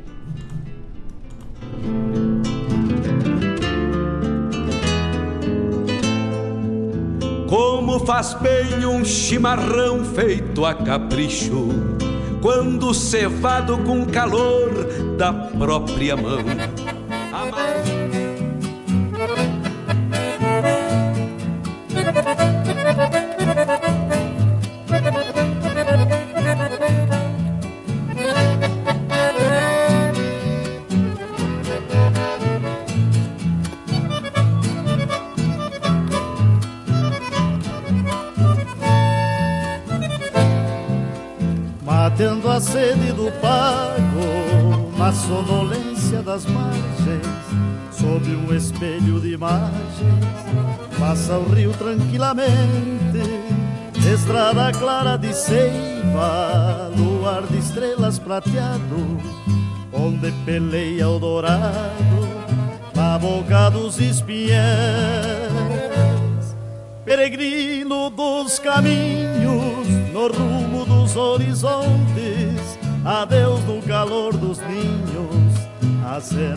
Como faz bem um chimarrão feito a capricho, quando cevado com calor da própria mão. Matando a sede do pago na sonolência das margens, sob um espelho de imagens, passa o rio tranquilamente, estrada clara de seiva, luar de estrelas prateado, onde peleia o dourado, na boca dos espiéis, peregrino dos caminhos, no rumo dos horizontes, adeus no calor dos ninhos, acena